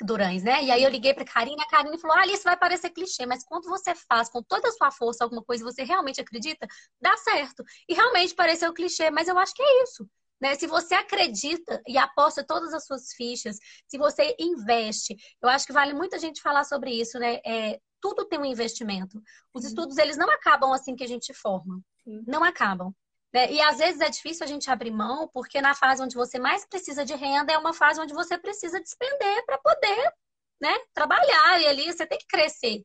Durães, né? E aí eu liguei para Karine, a Karine falou: "Ah, isso vai parecer clichê, mas quando você faz com toda a sua força alguma coisa, você realmente acredita, dá certo". E realmente pareceu clichê, mas eu acho que é isso. Né? Se você acredita e aposta todas as suas fichas, se você investe, eu acho que vale muita gente falar sobre isso, né? É, tudo tem um investimento. Os estudos eles não acabam assim que a gente forma, não acabam. Né? E às vezes é difícil a gente abrir mão, porque na fase onde você mais precisa de renda é uma fase onde você precisa despender para poder né, trabalhar. E ali você tem que crescer.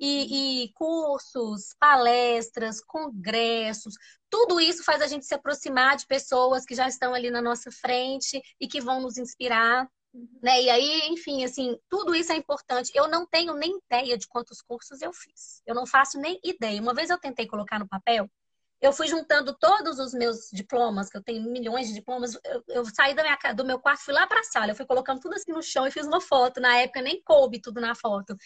E, e, cursos, palestras, congressos, tudo isso faz a gente se aproximar de pessoas que já estão ali na nossa frente e que vão nos inspirar. Uhum. Né? E aí, enfim, assim, tudo isso é importante. Eu não tenho nem ideia de quantos cursos eu fiz. Eu não faço nem ideia. Uma vez eu tentei colocar no papel eu fui juntando todos os meus diplomas, que eu tenho milhões de diplomas. Eu, eu saí da minha, do meu quarto, fui lá para a sala, eu fui colocando tudo assim no chão e fiz uma foto. Na época nem coube tudo na foto.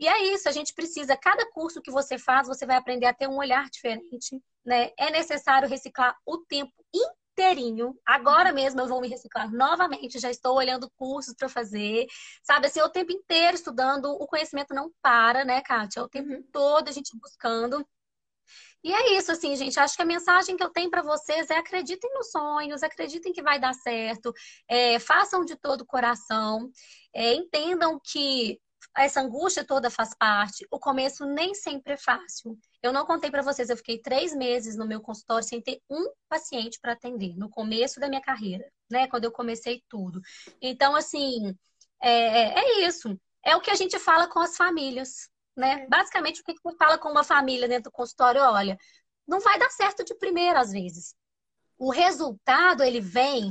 E é isso, a gente precisa, cada curso que você faz, você vai aprender a ter um olhar diferente, né? É necessário reciclar o tempo inteirinho. Agora mesmo eu vou me reciclar novamente, já estou olhando cursos para fazer, sabe? Assim, o tempo inteiro estudando, o conhecimento não para, né, Kátia? O tempo uhum. todo a gente buscando. E é isso, assim, gente. Acho que a mensagem que eu tenho para vocês é acreditem nos sonhos, acreditem que vai dar certo, é, façam de todo o coração, é, entendam que essa angústia toda faz parte. O começo nem sempre é fácil. Eu não contei para vocês, eu fiquei três meses no meu consultório sem ter um paciente para atender no começo da minha carreira, né? Quando eu comecei tudo. Então, assim, é, é isso. É o que a gente fala com as famílias né? Basicamente, o que você fala com uma família dentro do consultório? Olha, não vai dar certo de primeira às vezes. O resultado, ele vem.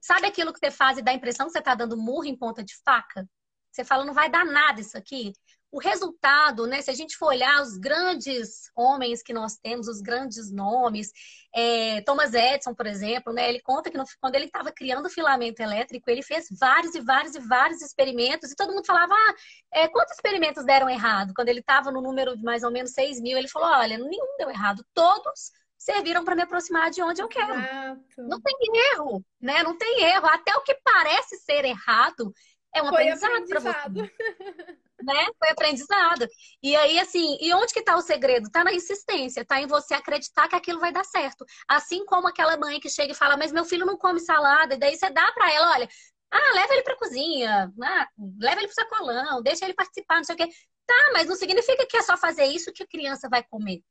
Sabe aquilo que você faz e dá a impressão que você está dando murro em ponta de faca? Você fala, não vai dar nada isso aqui o resultado, né? Se a gente for olhar os grandes homens que nós temos, os grandes nomes, é, Thomas Edison, por exemplo, né? Ele conta que no, quando ele estava criando o filamento elétrico, ele fez vários e vários e vários experimentos e todo mundo falava, ah, é, quantos experimentos deram errado? Quando ele estava no número de mais ou menos 6 mil, ele falou, olha, nenhum deu errado, todos serviram para me aproximar de onde eu quero. Exato. Não tem erro, né? Não tem erro. Até o que parece ser errado é um Foi aprendizado para você. né? Foi aprendizado. E aí, assim, e onde que tá o segredo? Tá na insistência, tá em você acreditar que aquilo vai dar certo. Assim como aquela mãe que chega e fala, mas meu filho não come salada, e daí você dá para ela, olha, ah, leva ele pra cozinha, ah, leva ele pro sacolão, deixa ele participar, não sei o quê. Tá, mas não significa que é só fazer isso que a criança vai comer.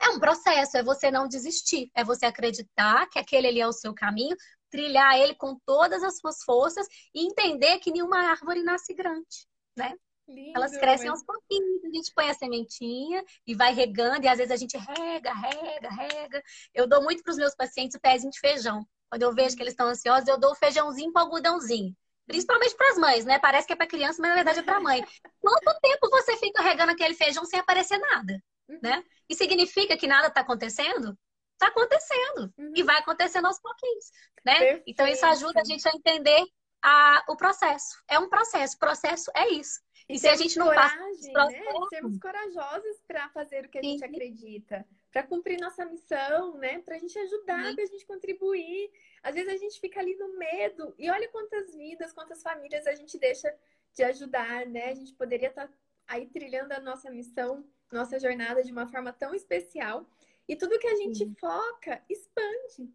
É um processo, é você não desistir, é você acreditar que aquele ali é o seu caminho, trilhar ele com todas as suas forças e entender que nenhuma árvore nasce grande, né? Lindo, Elas crescem mas... aos pouquinhos, a gente põe a sementinha e vai regando, e às vezes a gente rega, rega, rega. Eu dou muito para os meus pacientes o pezinho de feijão. Quando eu vejo que eles estão ansiosos, eu dou o feijãozinho com algodãozinho. Principalmente para as mães, né? Parece que é para criança, mas na verdade é para mãe. Quanto tempo você fica regando aquele feijão sem aparecer nada, uhum. né? E significa que nada está acontecendo? Está acontecendo. Uhum. E vai acontecendo aos pouquinhos, né? Perfeito. Então isso ajuda a gente a entender a, o processo. É um processo. Processo é isso. E, e se a gente não coragem, passa né? Sermos corajosos para fazer o que a gente Sim. acredita, para cumprir nossa missão, né? Para a gente ajudar, para a gente contribuir. Às vezes a gente fica ali no medo e olha quantas vidas, quantas famílias a gente deixa de ajudar, né? A gente poderia estar tá aí trilhando a nossa missão, nossa jornada de uma forma tão especial. E tudo que a gente Sim. foca expande.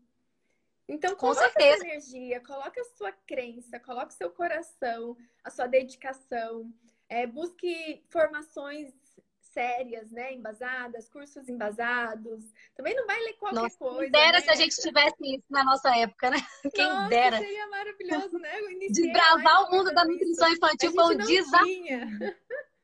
Então, Com certeza. essa energia, coloca a sua crença, coloca o seu coração, a sua dedicação. É, busque formações sérias, né? Embasadas, cursos embasados. Também não vai ler qualquer nossa, coisa. Quem dera né? se a gente tivesse isso na nossa época, né? Quem nossa, dera. Seria maravilhoso, né? Desbravar o mundo da nutrição infantil foi um desafio.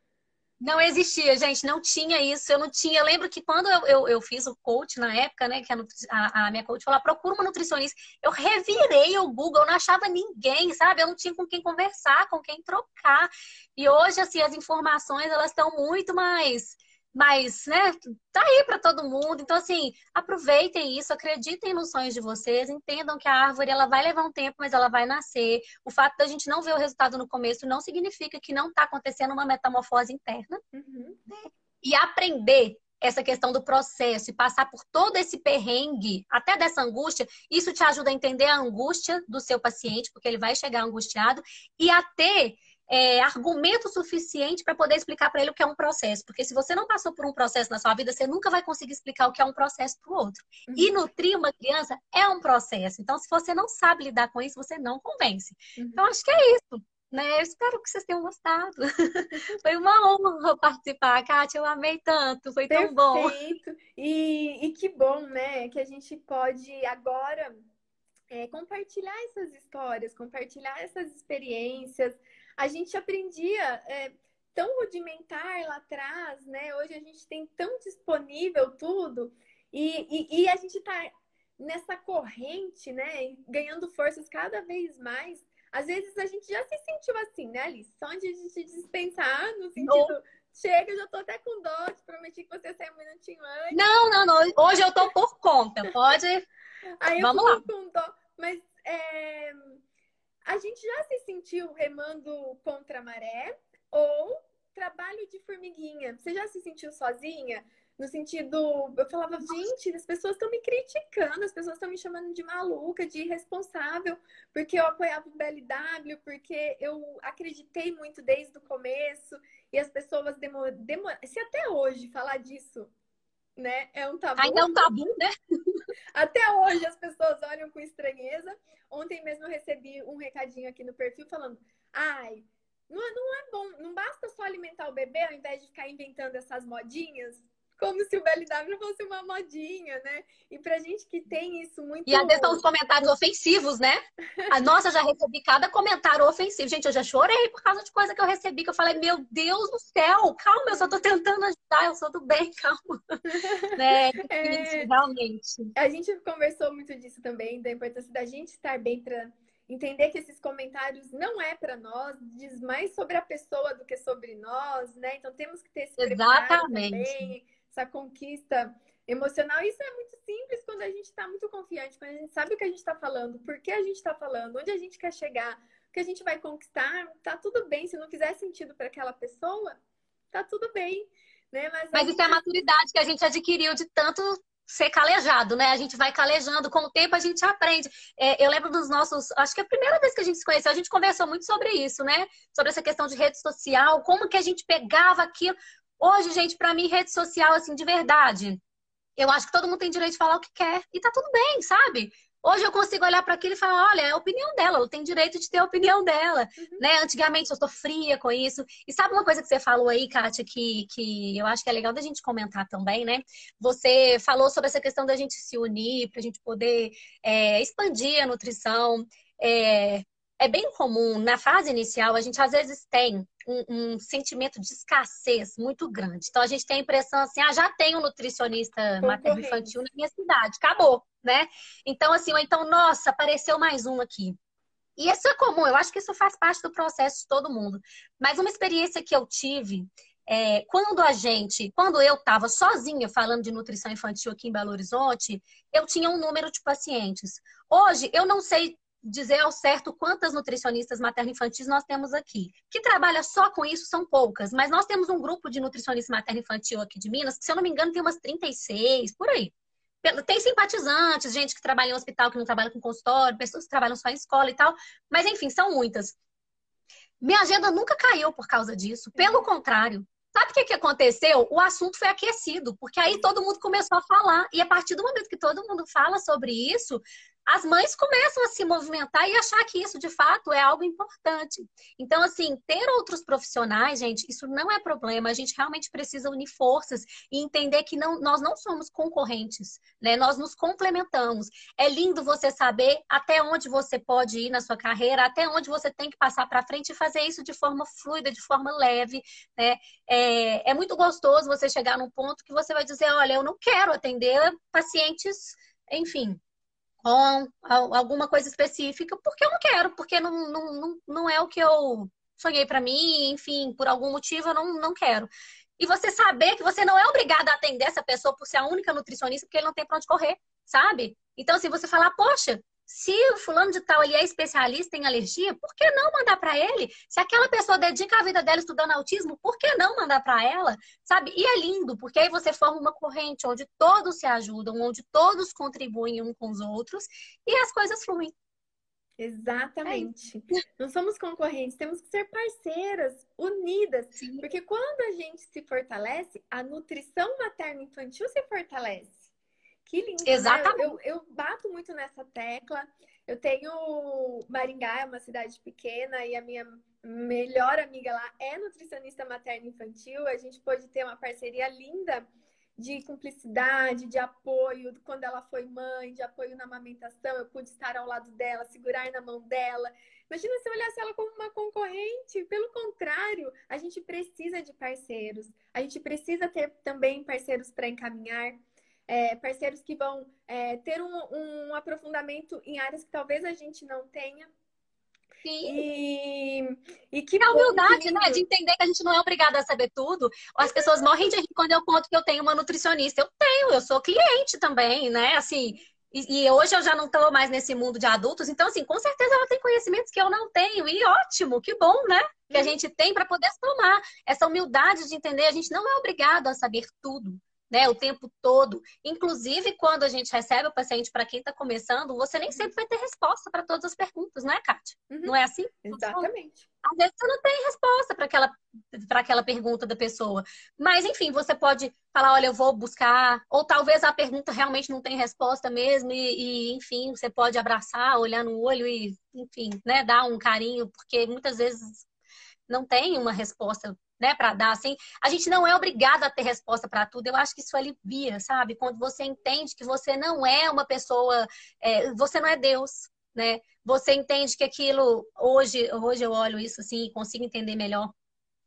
Não existia, gente, não tinha isso. Eu não tinha. Eu lembro que quando eu, eu, eu fiz o coach na época, né? Que a, a, a, minha coach falou: procura uma nutricionista. Eu revirei o Google, eu não achava ninguém, sabe? Eu não tinha com quem conversar, com quem trocar. E hoje, assim, as informações elas estão muito mais mas, né, tá aí para todo mundo. Então, assim, aproveitem isso, acreditem nos sonhos de vocês, entendam que a árvore ela vai levar um tempo, mas ela vai nascer. O fato da gente não ver o resultado no começo não significa que não está acontecendo uma metamorfose interna. Uhum. Né? E aprender essa questão do processo e passar por todo esse perrengue, até dessa angústia, isso te ajuda a entender a angústia do seu paciente, porque ele vai chegar angustiado, e a ter é, argumento suficiente para poder explicar para ele o que é um processo. Porque se você não passou por um processo na sua vida, você nunca vai conseguir explicar o que é um processo para o outro. Uhum. E nutrir uma criança é um processo. Então, se você não sabe lidar com isso, você não convence. Uhum. Então, acho que é isso. Né? Eu espero que vocês tenham gostado. foi uma honra participar, Kátia. Eu amei tanto, foi Perfeito. tão bom. E, e que bom, né? Que a gente pode agora é, compartilhar essas histórias, compartilhar essas experiências a gente aprendia é, tão rudimentar lá atrás, né? Hoje a gente tem tão disponível tudo e, e, e a gente está nessa corrente, né? Ganhando forças cada vez mais. Às vezes a gente já se sentiu assim, né, Alice? Só de a gente dispensar, no sentido. Chega, eu já tô até com dó, te prometi que você saia um minutinho antes. Não, não, não. Hoje eu tô por conta. Pode. Aí Vamos lá. com dó. Mas é, a gente já se sentiu remando contra a maré ou trabalho de formiguinha? Você já se sentiu sozinha? No sentido, eu falava, gente, as pessoas estão me criticando, as pessoas estão me chamando de maluca, de irresponsável, porque eu apoiava o BLW, porque eu acreditei muito desde o começo, e as pessoas demoram. Demor... Se até hoje falar disso né? É um tabu. Ainda é um tabu, né? Até hoje as pessoas olham com estranheza. Ontem mesmo eu recebi um recadinho aqui no perfil falando: ai, não, é, não é bom, não basta só alimentar o bebê ao invés de ficar inventando essas modinhas como se o BLW fosse uma modinha, né? E pra gente que tem isso muito. E vezes são os comentários ofensivos, né? A nossa, já recebi cada comentário ofensivo. Gente, eu já chorei por causa de coisa que eu recebi, que eu falei, meu Deus do céu, calma, eu só tô tentando ajudar, eu sou do bem, calma. né? É... Realmente. A gente conversou muito disso também, da importância da gente estar bem pra entender que esses comentários não é para nós, diz mais sobre a pessoa do que sobre nós, né? Então temos que ter esse Exatamente. também essa conquista emocional. Isso é muito simples quando a gente está muito confiante, quando a gente sabe o que a gente está falando, por que a gente está falando, onde a gente quer chegar, o que a gente vai conquistar, tá tudo bem. Se não fizer sentido para aquela pessoa, tá tudo bem. Né? Mas, Mas gente... isso é a maturidade que a gente adquiriu de tanto ser calejado, né? A gente vai calejando, com o tempo a gente aprende. É, eu lembro dos nossos, acho que a primeira vez que a gente se conheceu, a gente conversou muito sobre isso, né? Sobre essa questão de rede social, como que a gente pegava aquilo. Hoje, gente, para mim, rede social, assim, de verdade, eu acho que todo mundo tem direito de falar o que quer e tá tudo bem, sabe? Hoje eu consigo olhar para aquilo e falar, olha, é a opinião dela, ela tem direito de ter a opinião dela, uhum. né? Antigamente eu sofria com isso. E sabe uma coisa que você falou aí, Kátia, que, que eu acho que é legal da gente comentar também, né? Você falou sobre essa questão da gente se unir, para a gente poder é, expandir a nutrição. É, é bem comum, na fase inicial, a gente às vezes tem um, um, sentimento de escassez muito grande. Então a gente tem a impressão assim, ah, já tem um nutricionista materno infantil na minha cidade, acabou, né? Então assim, ou então, nossa, apareceu mais um aqui. E isso é comum, eu acho que isso faz parte do processo de todo mundo. Mas uma experiência que eu tive é, quando a gente, quando eu estava sozinha falando de nutrição infantil aqui em Belo Horizonte, eu tinha um número de pacientes. Hoje, eu não sei dizer ao certo quantas nutricionistas materno-infantis nós temos aqui. Que trabalha só com isso são poucas, mas nós temos um grupo de nutricionistas materno-infantil aqui de Minas, que se eu não me engano tem umas 36, por aí. Tem simpatizantes, gente que trabalha em hospital, que não trabalha com consultório, pessoas que trabalham só em escola e tal, mas enfim, são muitas. Minha agenda nunca caiu por causa disso, pelo contrário. Sabe o que, que aconteceu? O assunto foi aquecido, porque aí todo mundo começou a falar. E a partir do momento que todo mundo fala sobre isso, as mães começam a se movimentar e achar que isso de fato é algo importante. Então, assim, ter outros profissionais, gente, isso não é problema. A gente realmente precisa unir forças e entender que não, nós não somos concorrentes, né? Nós nos complementamos. É lindo você saber até onde você pode ir na sua carreira, até onde você tem que passar para frente e fazer isso de forma fluida, de forma leve, né? É, é muito gostoso você chegar num ponto que você vai dizer, olha, eu não quero atender pacientes, enfim, com alguma coisa específica, porque eu não quero, porque não, não, não, não é o que eu sonhei para mim, enfim, por algum motivo eu não, não quero. E você saber que você não é obrigada a atender essa pessoa por ser a única nutricionista, porque ele não tem pra onde correr, sabe? Então, se assim, você falar, poxa, se o fulano de tal ele é especialista em alergia, por que não mandar para ele? Se aquela pessoa dedica a vida dela estudando autismo, por que não mandar para ela? Sabe? E é lindo, porque aí você forma uma corrente onde todos se ajudam, onde todos contribuem uns com os outros e as coisas fluem. Exatamente. É não somos concorrentes, temos que ser parceiras, unidas. Sim. Porque quando a gente se fortalece, a nutrição materno-infantil se fortalece. Que lindo, né? Exatamente. Né? Eu, eu, bato muito nessa tecla. Eu tenho Maringá, é uma cidade pequena, e a minha melhor amiga lá é nutricionista materna infantil. A gente pôde ter uma parceria linda de cumplicidade, de apoio, quando ela foi mãe, de apoio na amamentação, eu pude estar ao lado dela, segurar na mão dela. Imagina se eu olhasse ela como uma concorrente. Pelo contrário, a gente precisa de parceiros. A gente precisa ter também parceiros para encaminhar é, parceiros que vão é, ter um, um aprofundamento em áreas que talvez a gente não tenha. Sim. E, e que a humildade, né? De entender que a gente não é obrigada a saber tudo. As pessoas morrem de rir quando eu conto que eu tenho uma nutricionista. Eu tenho, eu sou cliente também, né? Assim, e, e hoje eu já não estou mais nesse mundo de adultos, então, assim, com certeza ela tem conhecimentos que eu não tenho. E ótimo, que bom, né? Que a uhum. gente tem para poder tomar. Essa humildade de entender, a gente não é obrigado a saber tudo né, o tempo todo. Inclusive, quando a gente recebe o paciente, para quem está começando, você nem sempre vai ter resposta para todas as perguntas, não é, Kátia? Uhum. Não é assim? Exatamente. Às vezes você não tem resposta para aquela, aquela pergunta da pessoa. Mas, enfim, você pode falar, olha, eu vou buscar. Ou talvez a pergunta realmente não tem resposta mesmo. E, e enfim, você pode abraçar, olhar no olho e, enfim, né, dar um carinho, porque muitas vezes não tem uma resposta né, para dar assim. A gente não é obrigado a ter resposta para tudo. Eu acho que isso alivia, sabe? Quando você entende que você não é uma pessoa, é, você não é Deus, né? Você entende que aquilo hoje, hoje eu olho isso assim e consigo entender melhor.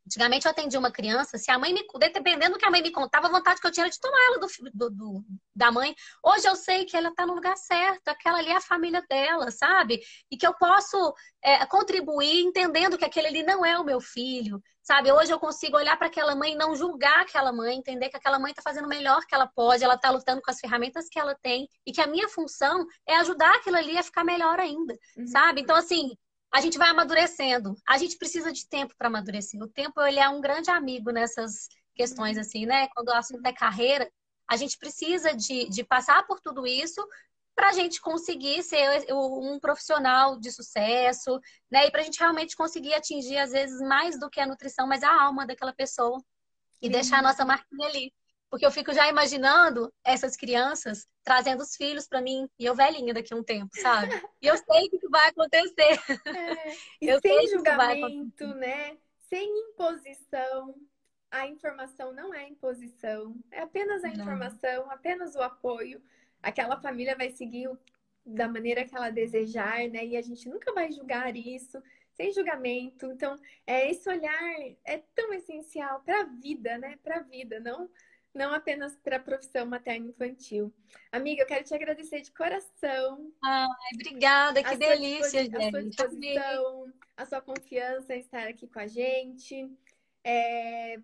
Antigamente eu atendi uma criança, se a mãe me. Dependendo do que a mãe me contava, a vontade que eu tinha era de tomar ela do, do, do da mãe. Hoje eu sei que ela está no lugar certo, aquela ali é a família dela, sabe? E que eu posso é, contribuir entendendo que aquele ali não é o meu filho, sabe? Hoje eu consigo olhar para aquela mãe e não julgar aquela mãe, entender que aquela mãe está fazendo o melhor que ela pode, ela está lutando com as ferramentas que ela tem e que a minha função é ajudar aquilo ali a ficar melhor ainda, uhum. sabe? Então, assim, a gente vai amadurecendo. A gente precisa de tempo para amadurecer. O tempo ele é um grande amigo nessas questões, assim, né? Quando o assunto é carreira, a gente precisa de, de passar por tudo isso para a gente conseguir ser um profissional de sucesso, né? E para a gente realmente conseguir atingir, às vezes, mais do que a nutrição, mas a alma daquela pessoa e Sim. deixar a nossa marquinha ali. Porque eu fico já imaginando essas crianças trazendo os filhos para mim e eu velhinha daqui a um tempo, sabe? E eu sei que isso vai acontecer. É, e eu sem julgamento, né? Sem imposição. A informação não é imposição, é apenas a informação, não. apenas o apoio. Aquela família vai seguir da maneira que ela desejar, né? E a gente nunca vai julgar isso sem julgamento. Então, é, esse olhar é tão essencial para a vida, né? Para a vida, não não apenas para a profissão materno-infantil. Amiga, eu quero te agradecer de coração. Ai, obrigada, que delícia, gente. A sua disposição, a sua confiança em estar aqui com a gente. É...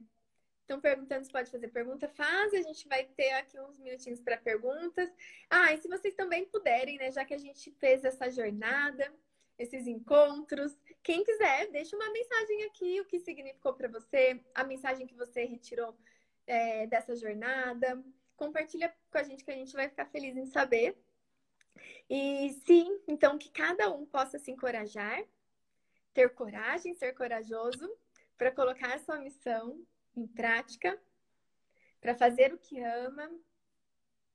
Estão perguntando se pode fazer pergunta? Faz, a gente vai ter aqui uns minutinhos para perguntas. Ah, e se vocês também puderem, né, já que a gente fez essa jornada, esses encontros, quem quiser, deixa uma mensagem aqui, o que significou para você, a mensagem que você retirou é, dessa jornada. Compartilha com a gente que a gente vai ficar feliz em saber. E sim, então que cada um possa se encorajar, ter coragem, ser corajoso para colocar a sua missão em prática, para fazer o que ama,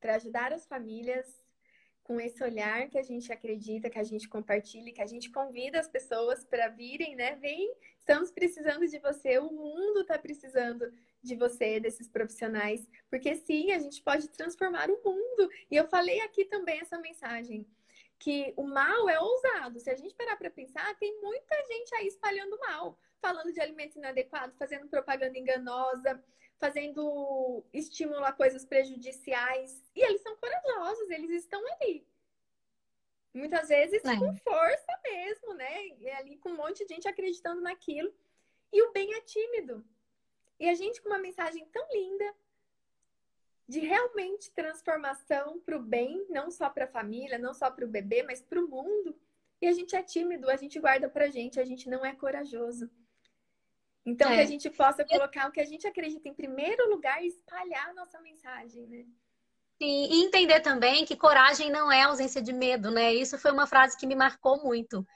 para ajudar as famílias com esse olhar que a gente acredita, que a gente compartilha, que a gente convida as pessoas para virem, né? Vem, estamos precisando de você, o mundo está precisando de você, desses profissionais, porque sim, a gente pode transformar o mundo. E eu falei aqui também essa mensagem que o mal é ousado. Se a gente parar para pensar, tem muita gente aí espalhando mal, falando de alimento inadequado, fazendo propaganda enganosa, fazendo estímulo a coisas prejudiciais. E eles são corajosos, eles estão ali. Muitas vezes é. com força mesmo, né? E ali com um monte de gente acreditando naquilo. E o bem é tímido. E a gente com uma mensagem tão linda de realmente transformação para o bem, não só para a família, não só para o bebê, mas para o mundo. E a gente é tímido, a gente guarda para a gente, a gente não é corajoso. Então, é. que a gente possa colocar o que a gente acredita em primeiro lugar e espalhar a nossa mensagem, né? Sim, e entender também que coragem não é ausência de medo, né? Isso foi uma frase que me marcou muito.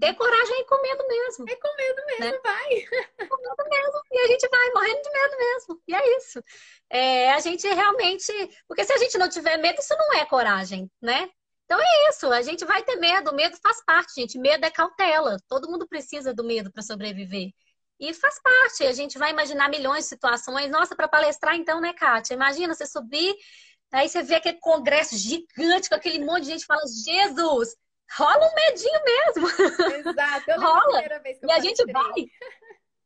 Ter coragem é com medo mesmo. É com medo mesmo, né? vai. Com medo mesmo. E a gente vai morrendo de medo mesmo. E é isso. É, a gente realmente. Porque se a gente não tiver medo, isso não é coragem, né? Então é isso. A gente vai ter medo. O medo faz parte, gente. Medo é cautela. Todo mundo precisa do medo para sobreviver. E faz parte. A gente vai imaginar milhões de situações. Nossa, para palestrar, então, né, Kátia? Imagina você subir, aí você vê aquele congresso gigante com aquele monte de gente fala: Jesus! Rola um medinho mesmo. Exato. Eu rola. e a gente vai.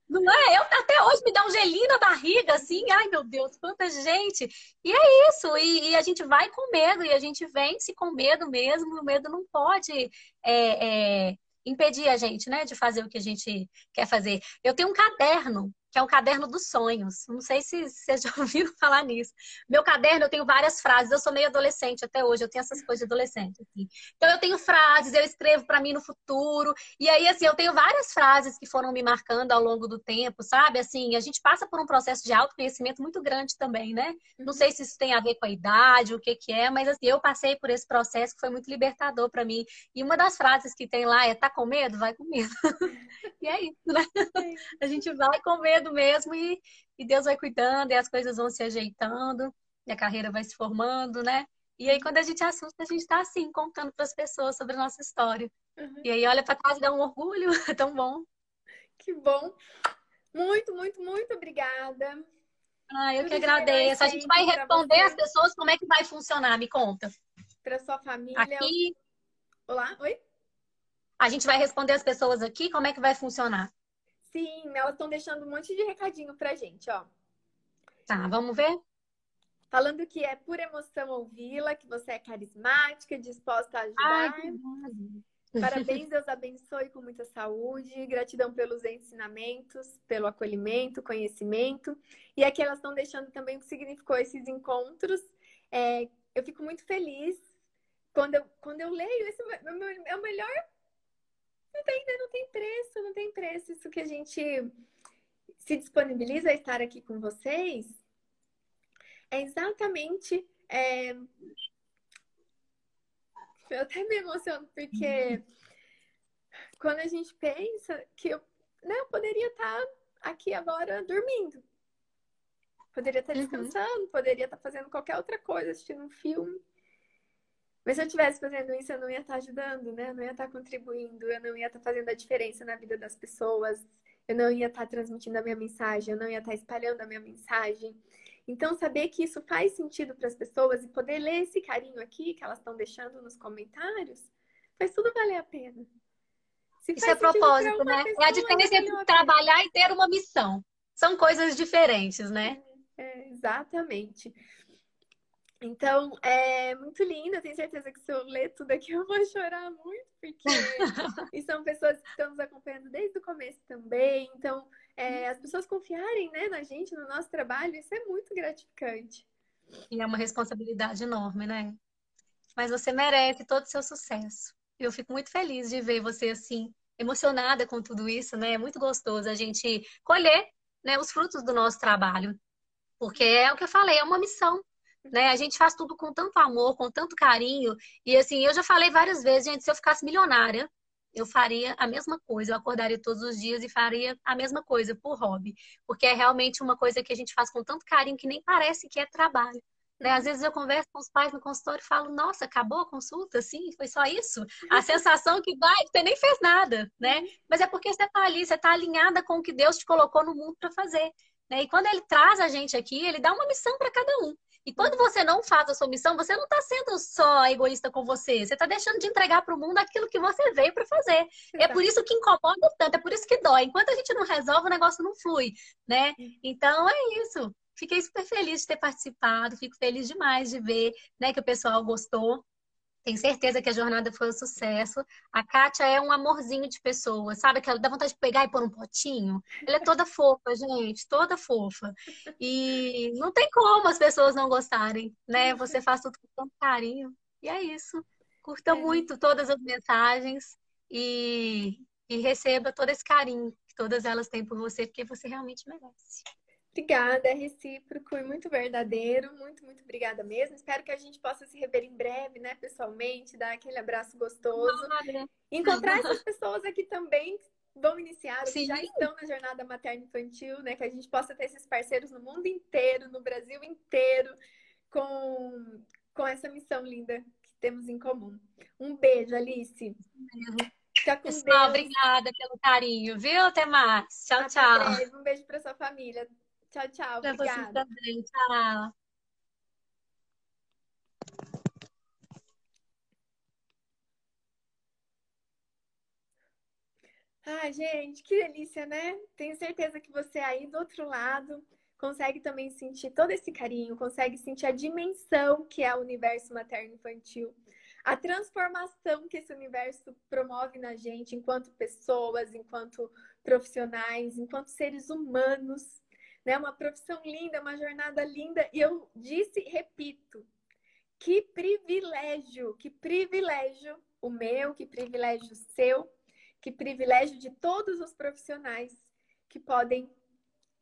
Não é? Eu até hoje me dá um gelinho na barriga, assim, ai meu Deus, quanta gente. E é isso, e, e a gente vai com medo, e a gente vence com medo mesmo, o medo não pode é, é, impedir a gente, né, de fazer o que a gente quer fazer. Eu tenho um caderno que é um caderno dos sonhos. Não sei se vocês já ouviram falar nisso. Meu caderno, eu tenho várias frases. Eu sou meio adolescente até hoje, eu tenho essas coisas de adolescente. Assim. Então, eu tenho frases, eu escrevo para mim no futuro. E aí, assim, eu tenho várias frases que foram me marcando ao longo do tempo, sabe? Assim, a gente passa por um processo de autoconhecimento muito grande também, né? Não sei se isso tem a ver com a idade, o que que é, mas assim, eu passei por esse processo que foi muito libertador para mim. E uma das frases que tem lá é: tá com medo? Vai com medo. e é isso, né? A gente vai com medo medo mesmo e, e Deus vai cuidando e as coisas vão se ajeitando e a carreira vai se formando, né? E aí, quando a gente assusta, a gente está assim, contando para as pessoas sobre a nossa história. Uhum. E aí, olha para trás e dá um orgulho, é tão bom. Que bom. Muito, muito, muito obrigada. Ah, eu Tudo que agradeço. A gente vai responder as pessoas como é que vai funcionar, me conta. Para sua família. Aqui. Olá, oi? A gente vai responder as pessoas aqui como é que vai funcionar. Sim, elas estão deixando um monte de recadinho pra gente, ó. Tá, vamos ver? Falando que é por emoção ouvi-la, que você é carismática, disposta a ajudar. Ai, Parabéns, Deus abençoe com muita saúde, gratidão pelos ensinamentos, pelo acolhimento, conhecimento. E aqui elas estão deixando também o que significou esses encontros. É, eu fico muito feliz quando eu, quando eu leio. Esse é o melhor não tem, não tem preço, não tem preço. Isso que a gente se disponibiliza a estar aqui com vocês é exatamente. É... Eu até me emociono, porque quando a gente pensa que eu, né, eu poderia estar aqui agora dormindo. Poderia estar uhum. descansando, uhum. poderia estar fazendo qualquer outra coisa, assistindo um filme. Mas se eu estivesse fazendo isso, eu não ia estar ajudando, né? Eu não ia estar contribuindo, eu não ia estar fazendo a diferença na vida das pessoas, eu não ia estar transmitindo a minha mensagem, eu não ia estar espalhando a minha mensagem. Então, saber que isso faz sentido para as pessoas e poder ler esse carinho aqui que elas estão deixando nos comentários, faz tudo valer a pena. Se isso é propósito, né? Pessoa, é a diferença entre trabalhar e ter uma missão. São coisas diferentes, né? É, é, exatamente. Então, é muito linda. Tenho certeza que se eu ler tudo aqui, eu vou chorar muito, porque e são pessoas que estão nos acompanhando desde o começo também. Então, é, as pessoas confiarem né, na gente, no nosso trabalho, isso é muito gratificante. E é uma responsabilidade enorme, né? Mas você merece todo o seu sucesso. Eu fico muito feliz de ver você assim, emocionada com tudo isso, né? É muito gostoso a gente colher né, os frutos do nosso trabalho. Porque é o que eu falei, é uma missão né? A gente faz tudo com tanto amor, com tanto carinho. E assim, eu já falei várias vezes, gente, se eu ficasse milionária, eu faria a mesma coisa. Eu acordaria todos os dias e faria a mesma coisa por hobby. Porque é realmente uma coisa que a gente faz com tanto carinho que nem parece que é trabalho. Né? Às vezes eu converso com os pais no consultório e falo, nossa, acabou a consulta? Sim, foi só isso? A sensação que vai, você nem fez nada, né? Uhum. Mas é porque você está ali, você está alinhada com o que Deus te colocou no mundo para fazer. Né? E quando ele traz a gente aqui, ele dá uma missão para cada um. E quando você não faz a sua missão, você não está sendo só egoísta com você. Você está deixando de entregar para o mundo aquilo que você veio para fazer. É por isso que incomoda tanto, é por isso que dói. Enquanto a gente não resolve, o negócio não flui, né? Então é isso. Fiquei super feliz de ter participado, fico feliz demais de ver né, que o pessoal gostou. Tenho certeza que a jornada foi um sucesso. A Kátia é um amorzinho de pessoa, sabe? Que ela dá vontade de pegar e pôr um potinho. Ela é toda fofa, gente, toda fofa. E não tem como as pessoas não gostarem, né? Você faz tudo com tanto carinho. E é isso. Curta é. muito todas as mensagens e, e receba todo esse carinho que todas elas têm por você, porque você realmente merece. Obrigada, é recíproco e muito verdadeiro. Muito, muito obrigada mesmo. Espero que a gente possa se rever em breve, né, pessoalmente, dar aquele abraço gostoso. Encontrar essas pessoas aqui também vão iniciar, que já estão na jornada materno infantil, né, que a gente possa ter esses parceiros no mundo inteiro, no Brasil inteiro, com, com essa missão linda que temos em comum. Um beijo, Alice. Fica com Pessoal, Deus. obrigada pelo carinho, viu? Até mais. Tchau, Até tchau. Breve. Um beijo para sua família. Tchau, tchau. Pra Obrigada. você também. Tchau. Ai, gente, que delícia, né? Tenho certeza que você aí do outro lado consegue também sentir todo esse carinho, consegue sentir a dimensão que é o universo materno-infantil, a transformação que esse universo promove na gente enquanto pessoas, enquanto profissionais, enquanto seres humanos né? Uma profissão linda, uma jornada linda. E eu disse, repito, que privilégio, que privilégio o meu, que privilégio seu, que privilégio de todos os profissionais que podem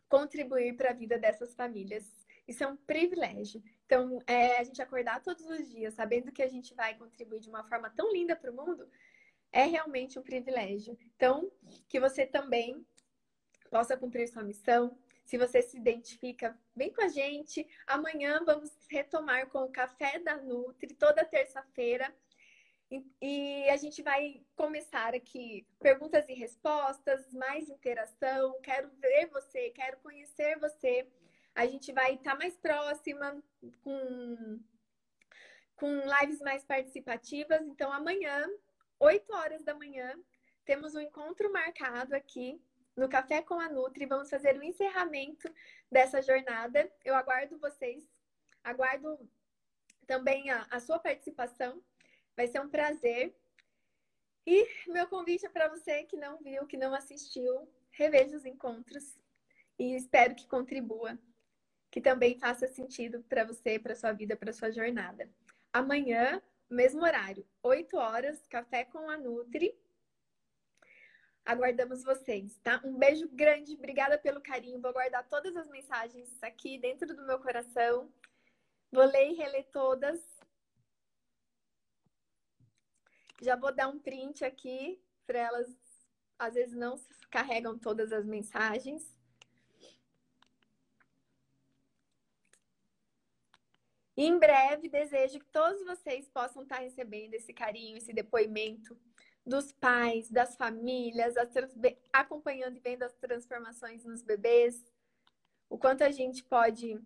contribuir para a vida dessas famílias. Isso é um privilégio. Então, é, a gente acordar todos os dias sabendo que a gente vai contribuir de uma forma tão linda para o mundo é realmente um privilégio. Então, que você também possa cumprir sua missão, se você se identifica, vem com a gente. Amanhã vamos retomar com o Café da Nutri, toda terça-feira. E a gente vai começar aqui perguntas e respostas, mais interação. Quero ver você, quero conhecer você. A gente vai estar mais próxima, com, com lives mais participativas. Então, amanhã, 8 horas da manhã, temos um encontro marcado aqui no Café com a Nutri. Vamos fazer o encerramento dessa jornada. Eu aguardo vocês, aguardo também a, a sua participação. Vai ser um prazer. E meu convite é para você que não viu, que não assistiu, reveja os encontros e espero que contribua, que também faça sentido para você, para sua vida, para sua jornada. Amanhã, mesmo horário, 8 horas, café com a Nutri. Aguardamos vocês, tá? Um beijo grande, obrigada pelo carinho. Vou guardar todas as mensagens aqui dentro do meu coração. Vou ler e reler todas. Já vou dar um print aqui para elas, às vezes não carregam todas as mensagens. Em breve desejo que todos vocês possam estar recebendo esse carinho, esse depoimento dos pais, das famílias, acompanhando e vendo as transformações nos bebês, o quanto a gente pode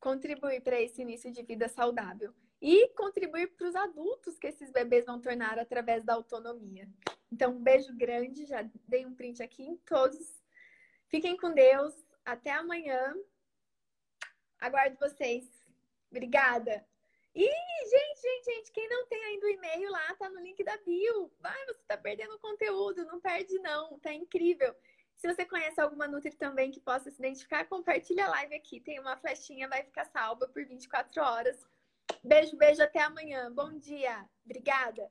contribuir para esse início de vida saudável e contribuir para os adultos que esses bebês vão tornar através da autonomia. Então, um beijo grande, já dei um print aqui em todos. Fiquem com Deus, até amanhã. Aguardo vocês. Obrigada. E, gente, gente, gente, quem não tem ainda o e-mail lá, tá no link da bio. Vai, você tá perdendo conteúdo, não perde não, tá incrível. Se você conhece alguma Nutri também que possa se identificar, compartilha a live aqui. Tem uma flechinha, vai ficar salva por 24 horas. Beijo, beijo, até amanhã. Bom dia. Obrigada.